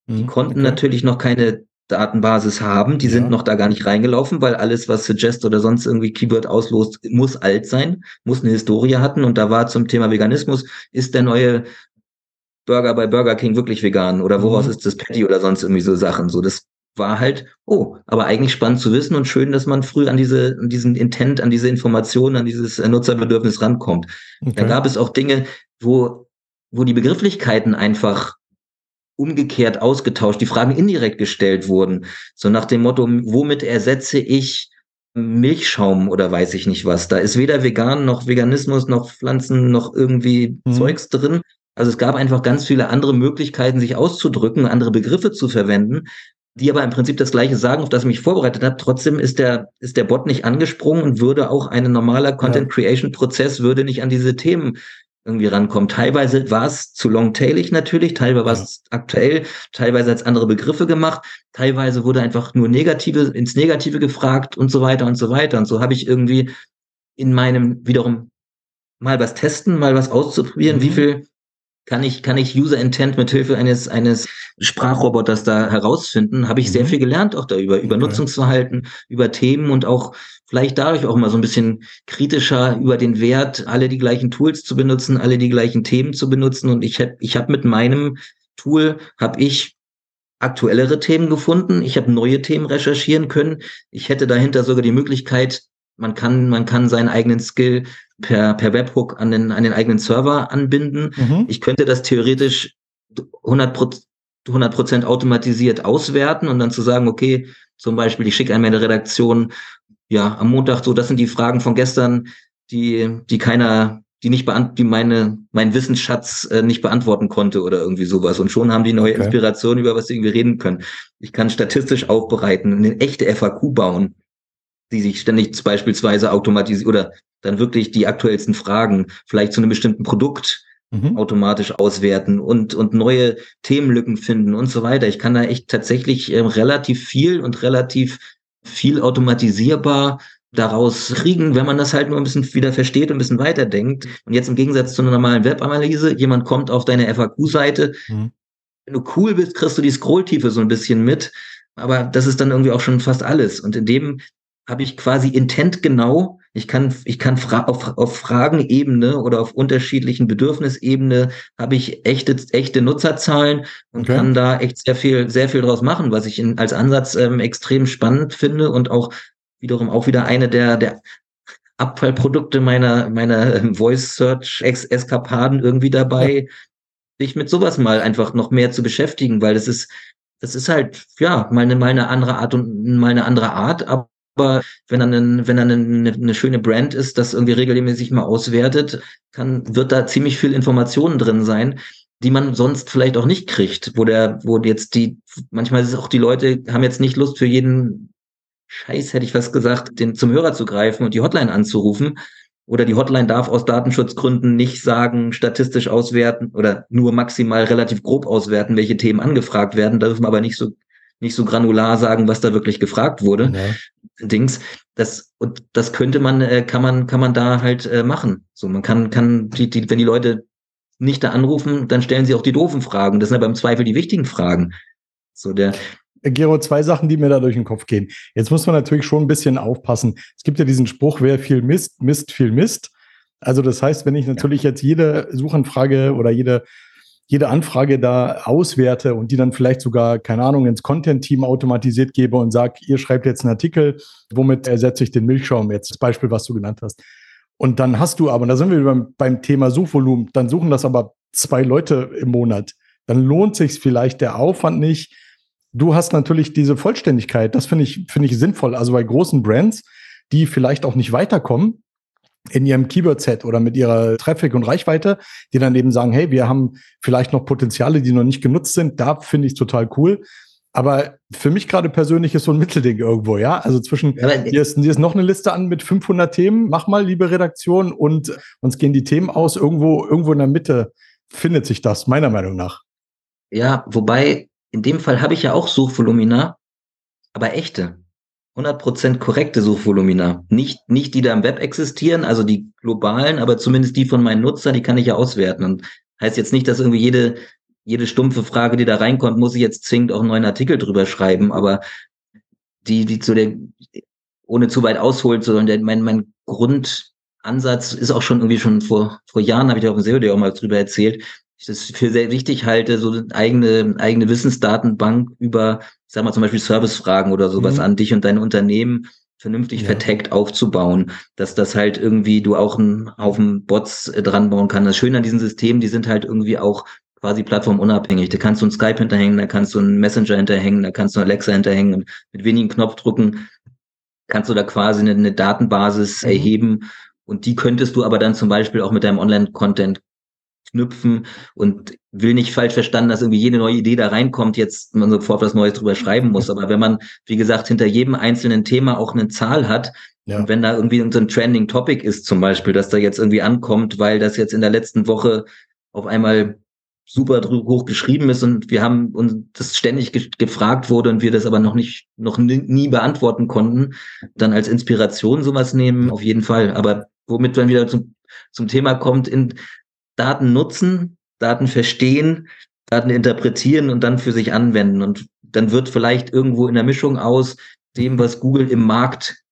Die hm, konnten okay. natürlich noch keine Datenbasis haben. Die ja. sind noch da gar nicht reingelaufen, weil alles, was Suggest oder sonst irgendwie Keyword auslost, muss alt sein, muss eine Historie hatten. Und da war zum Thema Veganismus, ist der neue Burger bei Burger King wirklich vegan? Oder woraus mhm. ist das Patty oder sonst irgendwie so Sachen? So, das war halt, oh, aber eigentlich spannend zu wissen und schön, dass man früh an diese, an diesen Intent, an diese Informationen, an dieses Nutzerbedürfnis rankommt. Okay. Da gab es auch Dinge, wo, wo die Begrifflichkeiten einfach umgekehrt ausgetauscht, die Fragen indirekt gestellt wurden. So nach dem Motto, womit ersetze ich Milchschaum oder weiß ich nicht was. Da ist weder vegan noch Veganismus noch Pflanzen noch irgendwie mhm. Zeugs drin. Also es gab einfach ganz viele andere Möglichkeiten, sich auszudrücken, andere Begriffe zu verwenden, die aber im Prinzip das Gleiche sagen, auf das ich mich vorbereitet habe. Trotzdem ist der, ist der Bot nicht angesprungen und würde auch ein normaler Content Creation Prozess würde nicht an diese Themen irgendwie rankommen. Teilweise war es zu longtailig natürlich, teilweise war es ja. aktuell, teilweise als andere Begriffe gemacht, teilweise wurde einfach nur negative ins Negative gefragt und so weiter und so weiter. Und so habe ich irgendwie in meinem wiederum mal was testen, mal was auszuprobieren, mhm. wie viel kann ich, kann ich User Intent mit Hilfe eines, eines Sprachroboters da herausfinden, habe ich mhm. sehr viel gelernt auch darüber, über okay. Nutzungsverhalten, über Themen und auch vielleicht dadurch auch mal so ein bisschen kritischer über den Wert, alle die gleichen Tools zu benutzen, alle die gleichen Themen zu benutzen. Und ich habe ich hab mit meinem Tool, habe ich aktuellere Themen gefunden. Ich habe neue Themen recherchieren können. Ich hätte dahinter sogar die Möglichkeit, man kann, man kann seinen eigenen Skill per, per Webhook an den, an den eigenen Server anbinden. Mhm. Ich könnte das theoretisch 100 Prozent automatisiert auswerten und dann zu sagen, okay, zum Beispiel, ich schicke an meine Redaktion, ja, am Montag so, das sind die Fragen von gestern, die, die keiner, die nicht beant die meine, mein Wissensschatz äh, nicht beantworten konnte oder irgendwie sowas. Und schon haben die neue okay. Inspiration, über was sie irgendwie reden können. Ich kann statistisch aufbereiten, eine echte FAQ bauen, die sich ständig beispielsweise automatisiert oder dann wirklich die aktuellsten Fragen, vielleicht zu einem bestimmten Produkt mhm. automatisch auswerten und, und neue Themenlücken finden und so weiter. Ich kann da echt tatsächlich äh, relativ viel und relativ viel automatisierbar daraus kriegen, wenn man das halt nur ein bisschen wieder versteht und ein bisschen weiterdenkt. Und jetzt im Gegensatz zu einer normalen Webanalyse, jemand kommt auf deine FAQ-Seite, mhm. wenn du cool bist, kriegst du die Scrolltiefe so ein bisschen mit, aber das ist dann irgendwie auch schon fast alles. Und in dem habe ich quasi intent genau Ich kann, ich kann fra auf, auf Fragenebene oder auf unterschiedlichen Bedürfnisebene habe ich echte, echte Nutzerzahlen und okay. kann da echt sehr viel, sehr viel draus machen, was ich in, als Ansatz ähm, extrem spannend finde und auch wiederum auch wieder eine der, der Abfallprodukte meiner, meiner ähm, Voice Search Eskapaden irgendwie dabei, sich mit sowas mal einfach noch mehr zu beschäftigen, weil das ist, das ist halt, ja, mal eine, mal eine andere Art und mal eine andere Art, aber aber wenn dann, ein, wenn dann eine, eine schöne Brand ist, das irgendwie regelmäßig mal auswertet, kann, wird da ziemlich viel Informationen drin sein, die man sonst vielleicht auch nicht kriegt, wo der, wo jetzt die, manchmal ist es auch die Leute haben jetzt nicht Lust für jeden Scheiß, hätte ich was gesagt, den zum Hörer zu greifen und die Hotline anzurufen. Oder die Hotline darf aus Datenschutzgründen nicht sagen, statistisch auswerten oder nur maximal relativ grob auswerten, welche Themen angefragt werden, dürfen aber nicht so nicht so granular sagen, was da wirklich gefragt wurde. Ja. Dings. Das, und das könnte man, äh, kann man, kann man da halt äh, machen. So, man kann, kann, die, die, wenn die Leute nicht da anrufen, dann stellen sie auch die doofen Fragen. Das sind aber im Zweifel die wichtigen Fragen. So, der, Gero, zwei Sachen, die mir da durch den Kopf gehen. Jetzt muss man natürlich schon ein bisschen aufpassen. Es gibt ja diesen Spruch, wer viel misst, misst viel Mist. Also das heißt, wenn ich natürlich jetzt jede Suchanfrage oder jede jede Anfrage da auswerte und die dann vielleicht sogar, keine Ahnung, ins Content-Team automatisiert gebe und sage, ihr schreibt jetzt einen Artikel, womit ersetze ich den Milchschaum jetzt, das Beispiel, was du genannt hast. Und dann hast du aber, und da sind wir beim, beim Thema Suchvolumen, dann suchen das aber zwei Leute im Monat. Dann lohnt sich vielleicht der Aufwand nicht. Du hast natürlich diese Vollständigkeit, das finde ich, finde ich sinnvoll. Also bei großen Brands, die vielleicht auch nicht weiterkommen, in ihrem Keyword-Set oder mit ihrer Traffic und Reichweite, die dann eben sagen, hey, wir haben vielleicht noch Potenziale, die noch nicht genutzt sind. Da finde ich total cool. Aber für mich gerade persönlich ist so ein Mittelding irgendwo, ja. Also zwischen, ja, hier, ist, hier ist noch eine Liste an mit 500 Themen. Mach mal, liebe Redaktion, und uns gehen die Themen aus. Irgendwo, irgendwo in der Mitte findet sich das, meiner Meinung nach. Ja, wobei, in dem Fall habe ich ja auch Suchvolumina, aber echte. 100% korrekte Suchvolumina. Nicht, nicht die da im Web existieren, also die globalen, aber zumindest die von meinen Nutzern, die kann ich ja auswerten. Und heißt jetzt nicht, dass irgendwie jede, jede stumpfe Frage, die da reinkommt, muss ich jetzt zwingend auch einen neuen Artikel drüber schreiben, aber die, die zu der, ohne zu weit ausholen zu sollen, der, mein, mein Grundansatz ist auch schon irgendwie schon vor, vor Jahren, habe ich auch im SEO auch mal drüber erzählt, ich das für sehr wichtig halte, so eine eigene, eigene Wissensdatenbank über sag mal zum Beispiel Servicefragen oder sowas mhm. an dich und dein Unternehmen vernünftig ja. verteckt aufzubauen, dass das halt irgendwie du auch einen Haufen Bots äh, dran bauen kannst. Das Schöne an diesen Systemen, die sind halt irgendwie auch quasi plattformunabhängig. Da kannst du einen Skype hinterhängen, da kannst du einen Messenger hinterhängen, da kannst du einen Alexa hinterhängen und mit wenigen Knopfdrucken kannst du da quasi eine, eine Datenbasis mhm. erheben und die könntest du aber dann zum Beispiel auch mit deinem Online-Content knüpfen und will nicht falsch verstanden, dass irgendwie jede neue Idee da reinkommt, jetzt man sofort was Neues drüber schreiben muss. Aber wenn man, wie gesagt, hinter jedem einzelnen Thema auch eine Zahl hat, ja. und wenn da irgendwie so ein Trending Topic ist, zum Beispiel, dass da jetzt irgendwie ankommt, weil das jetzt in der letzten Woche auf einmal super hoch geschrieben ist und wir haben uns das ständig ge gefragt wurde und wir das aber noch nicht, noch nie beantworten konnten, dann als Inspiration sowas nehmen, auf jeden Fall. Aber womit man wieder zum, zum Thema kommt, in, Daten nutzen, Daten verstehen, Daten interpretieren und dann für sich anwenden. Und dann wird vielleicht irgendwo in der Mischung aus dem, was Google im Markt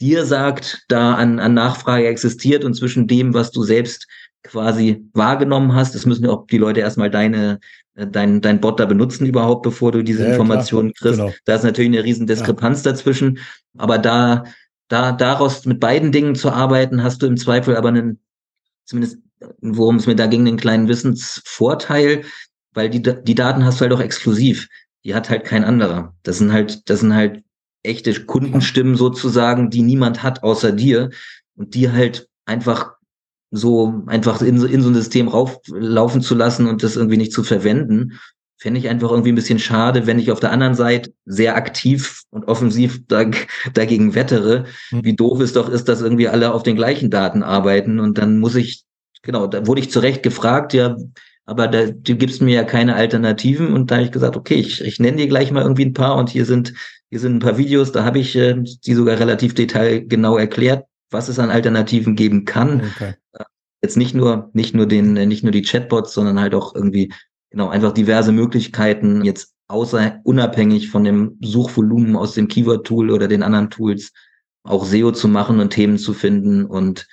dir sagt, da an, an Nachfrage existiert und zwischen dem, was du selbst quasi wahrgenommen hast. Das müssen ja auch die Leute erstmal deine, äh, dein, dein Bot da benutzen überhaupt, bevor du diese ja, Informationen kriegst. Genau. Da ist natürlich eine riesen Diskrepanz ja. dazwischen. Aber da, da, daraus mit beiden Dingen zu arbeiten, hast du im Zweifel aber einen, zumindest worum es mir da ging, einen kleinen Wissensvorteil, weil die, die Daten hast du halt auch exklusiv. Die hat halt kein anderer. Das sind halt, das sind halt echte Kundenstimmen sozusagen, die niemand hat außer dir und die halt einfach so einfach in, so in so ein System rauflaufen zu lassen und das irgendwie nicht zu verwenden, fände ich einfach irgendwie ein bisschen schade, wenn ich auf der anderen Seite sehr aktiv und offensiv dag dagegen wettere. Mhm. Wie doof es doch ist, dass irgendwie alle auf den gleichen Daten arbeiten und dann muss ich genau, da wurde ich zu Recht gefragt, ja, aber da, du gibst mir ja keine Alternativen und da habe ich gesagt, okay, ich, ich nenne dir gleich mal irgendwie ein paar und hier sind hier sind ein paar Videos, da habe ich äh, die sogar relativ detailgenau erklärt, was es an Alternativen geben kann. Okay. Jetzt nicht nur nicht nur den äh, nicht nur die Chatbots, sondern halt auch irgendwie genau einfach diverse Möglichkeiten jetzt außer unabhängig von dem Suchvolumen aus dem Keyword Tool oder den anderen Tools auch SEO zu machen und Themen zu finden und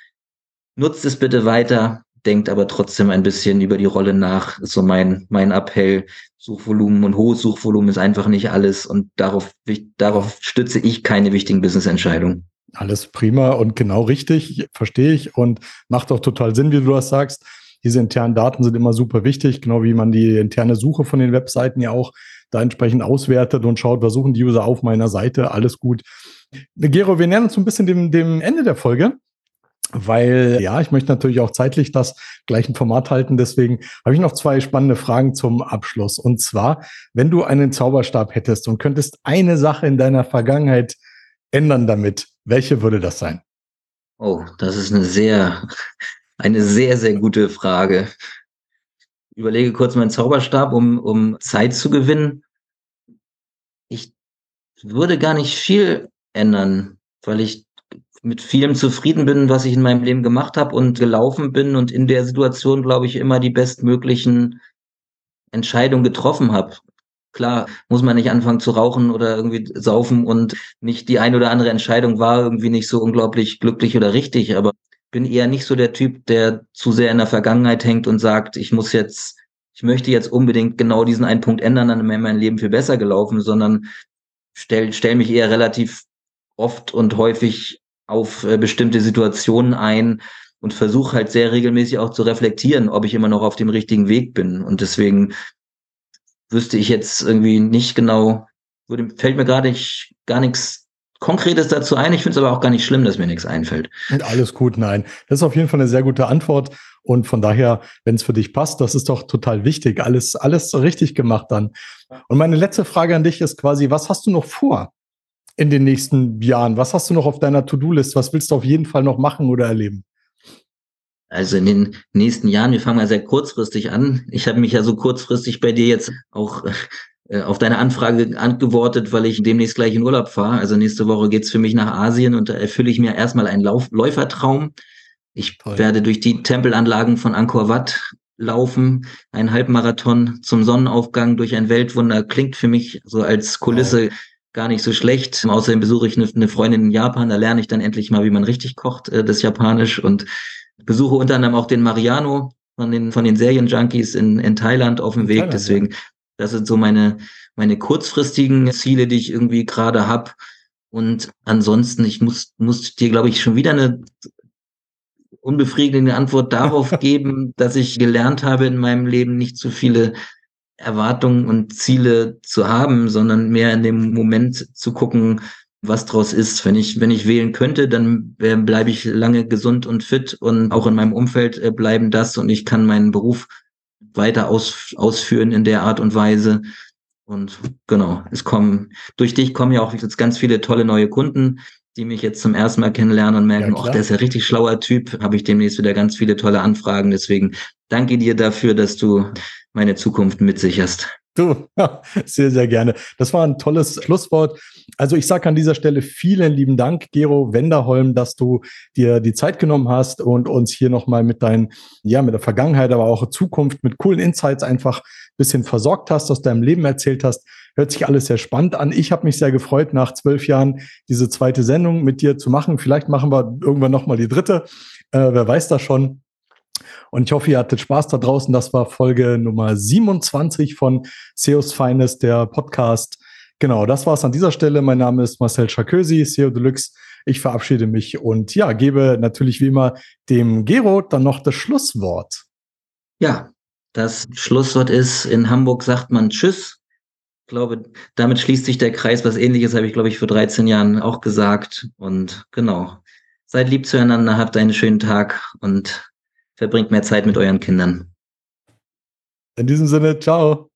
nutzt es bitte weiter, denkt aber trotzdem ein bisschen über die Rolle nach, ist so mein, mein Appell. Suchvolumen und hohes Suchvolumen ist einfach nicht alles und darauf, darauf stütze ich keine wichtigen Business-Entscheidungen. Alles prima und genau richtig, verstehe ich und macht auch total Sinn, wie du das sagst. Diese internen Daten sind immer super wichtig, genau wie man die interne Suche von den Webseiten ja auch da entsprechend auswertet und schaut, was suchen die User auf meiner Seite, alles gut. Gero, wir nähern uns ein bisschen dem, dem Ende der Folge weil ja, ich möchte natürlich auch zeitlich das gleiche Format halten. Deswegen habe ich noch zwei spannende Fragen zum Abschluss. Und zwar, wenn du einen Zauberstab hättest und könntest eine Sache in deiner Vergangenheit ändern damit, welche würde das sein? Oh, das ist eine sehr, eine sehr, sehr gute Frage. Ich überlege kurz meinen Zauberstab, um, um Zeit zu gewinnen. Ich würde gar nicht viel ändern, weil ich mit vielem zufrieden bin, was ich in meinem Leben gemacht habe und gelaufen bin und in der Situation, glaube ich, immer die bestmöglichen Entscheidungen getroffen habe. Klar, muss man nicht anfangen zu rauchen oder irgendwie saufen und nicht die eine oder andere Entscheidung war irgendwie nicht so unglaublich glücklich oder richtig, aber bin eher nicht so der Typ, der zu sehr in der Vergangenheit hängt und sagt, ich muss jetzt, ich möchte jetzt unbedingt genau diesen einen Punkt ändern, dann wäre mein Leben viel besser gelaufen, sondern stell, stell mich eher relativ oft und häufig auf äh, bestimmte Situationen ein und versuche halt sehr regelmäßig auch zu reflektieren, ob ich immer noch auf dem richtigen Weg bin. Und deswegen wüsste ich jetzt irgendwie nicht genau, würde, fällt mir gerade gar nichts Konkretes dazu ein. Ich finde es aber auch gar nicht schlimm, dass mir nichts einfällt. Alles gut, nein. Das ist auf jeden Fall eine sehr gute Antwort. Und von daher, wenn es für dich passt, das ist doch total wichtig. Alles, alles richtig gemacht dann. Und meine letzte Frage an dich ist quasi, was hast du noch vor? In den nächsten Jahren? Was hast du noch auf deiner To-Do-List? Was willst du auf jeden Fall noch machen oder erleben? Also in den nächsten Jahren, wir fangen mal sehr kurzfristig an. Ich habe mich ja so kurzfristig bei dir jetzt auch äh, auf deine Anfrage antwortet, weil ich demnächst gleich in Urlaub fahre. Also nächste Woche geht's für mich nach Asien und da erfülle ich mir erstmal einen Lauf Läufertraum. Ich Toll. werde durch die Tempelanlagen von Angkor Wat laufen, einen Halbmarathon zum Sonnenaufgang durch ein Weltwunder klingt für mich so als Kulisse wow gar nicht so schlecht. Außerdem besuche ich eine, eine, Freundin in Japan, da lerne ich dann endlich mal, wie man richtig kocht, äh, das Japanisch und besuche unter anderem auch den Mariano von den, von den Serienjunkies in, in Thailand auf dem Weg. Thailand, Deswegen, das sind so meine, meine kurzfristigen Ziele, die ich irgendwie gerade habe. Und ansonsten, ich muss, muss dir, glaube ich, schon wieder eine unbefriedigende Antwort darauf *laughs* geben, dass ich gelernt habe in meinem Leben nicht zu viele Erwartungen und Ziele zu haben, sondern mehr in dem Moment zu gucken, was draus ist. Wenn ich, wenn ich wählen könnte, dann äh, bleibe ich lange gesund und fit und auch in meinem Umfeld äh, bleiben das und ich kann meinen Beruf weiter aus, ausführen in der Art und Weise. Und genau, es kommen, durch dich kommen ja auch jetzt ganz viele tolle neue Kunden, die mich jetzt zum ersten Mal kennenlernen und merken, ach, ja, der ist ja richtig schlauer Typ, habe ich demnächst wieder ganz viele tolle Anfragen. Deswegen danke dir dafür, dass du meine Zukunft mitsicherst. Du, sehr, sehr gerne. Das war ein tolles Schlusswort. Also ich sage an dieser Stelle vielen lieben Dank, Gero Wenderholm, dass du dir die Zeit genommen hast und uns hier nochmal mit deinen, ja, mit der Vergangenheit, aber auch Zukunft, mit coolen Insights einfach ein bisschen versorgt hast, aus deinem Leben erzählt hast. Hört sich alles sehr spannend an. Ich habe mich sehr gefreut, nach zwölf Jahren diese zweite Sendung mit dir zu machen. Vielleicht machen wir irgendwann nochmal die dritte. Äh, wer weiß das schon. Und ich hoffe, ihr hattet Spaß da draußen. Das war Folge Nummer 27 von SEOs Finest, der Podcast. Genau, das war's an dieser Stelle. Mein Name ist Marcel Chakösi, SEO Deluxe. Ich verabschiede mich und ja, gebe natürlich wie immer dem Gero dann noch das Schlusswort. Ja, das Schlusswort ist, in Hamburg sagt man Tschüss. Ich glaube, damit schließt sich der Kreis. Was ähnliches habe ich, glaube ich, vor 13 Jahren auch gesagt. Und genau. Seid lieb zueinander, habt einen schönen Tag und verbringt mehr Zeit mit euren Kindern. In diesem Sinne, ciao.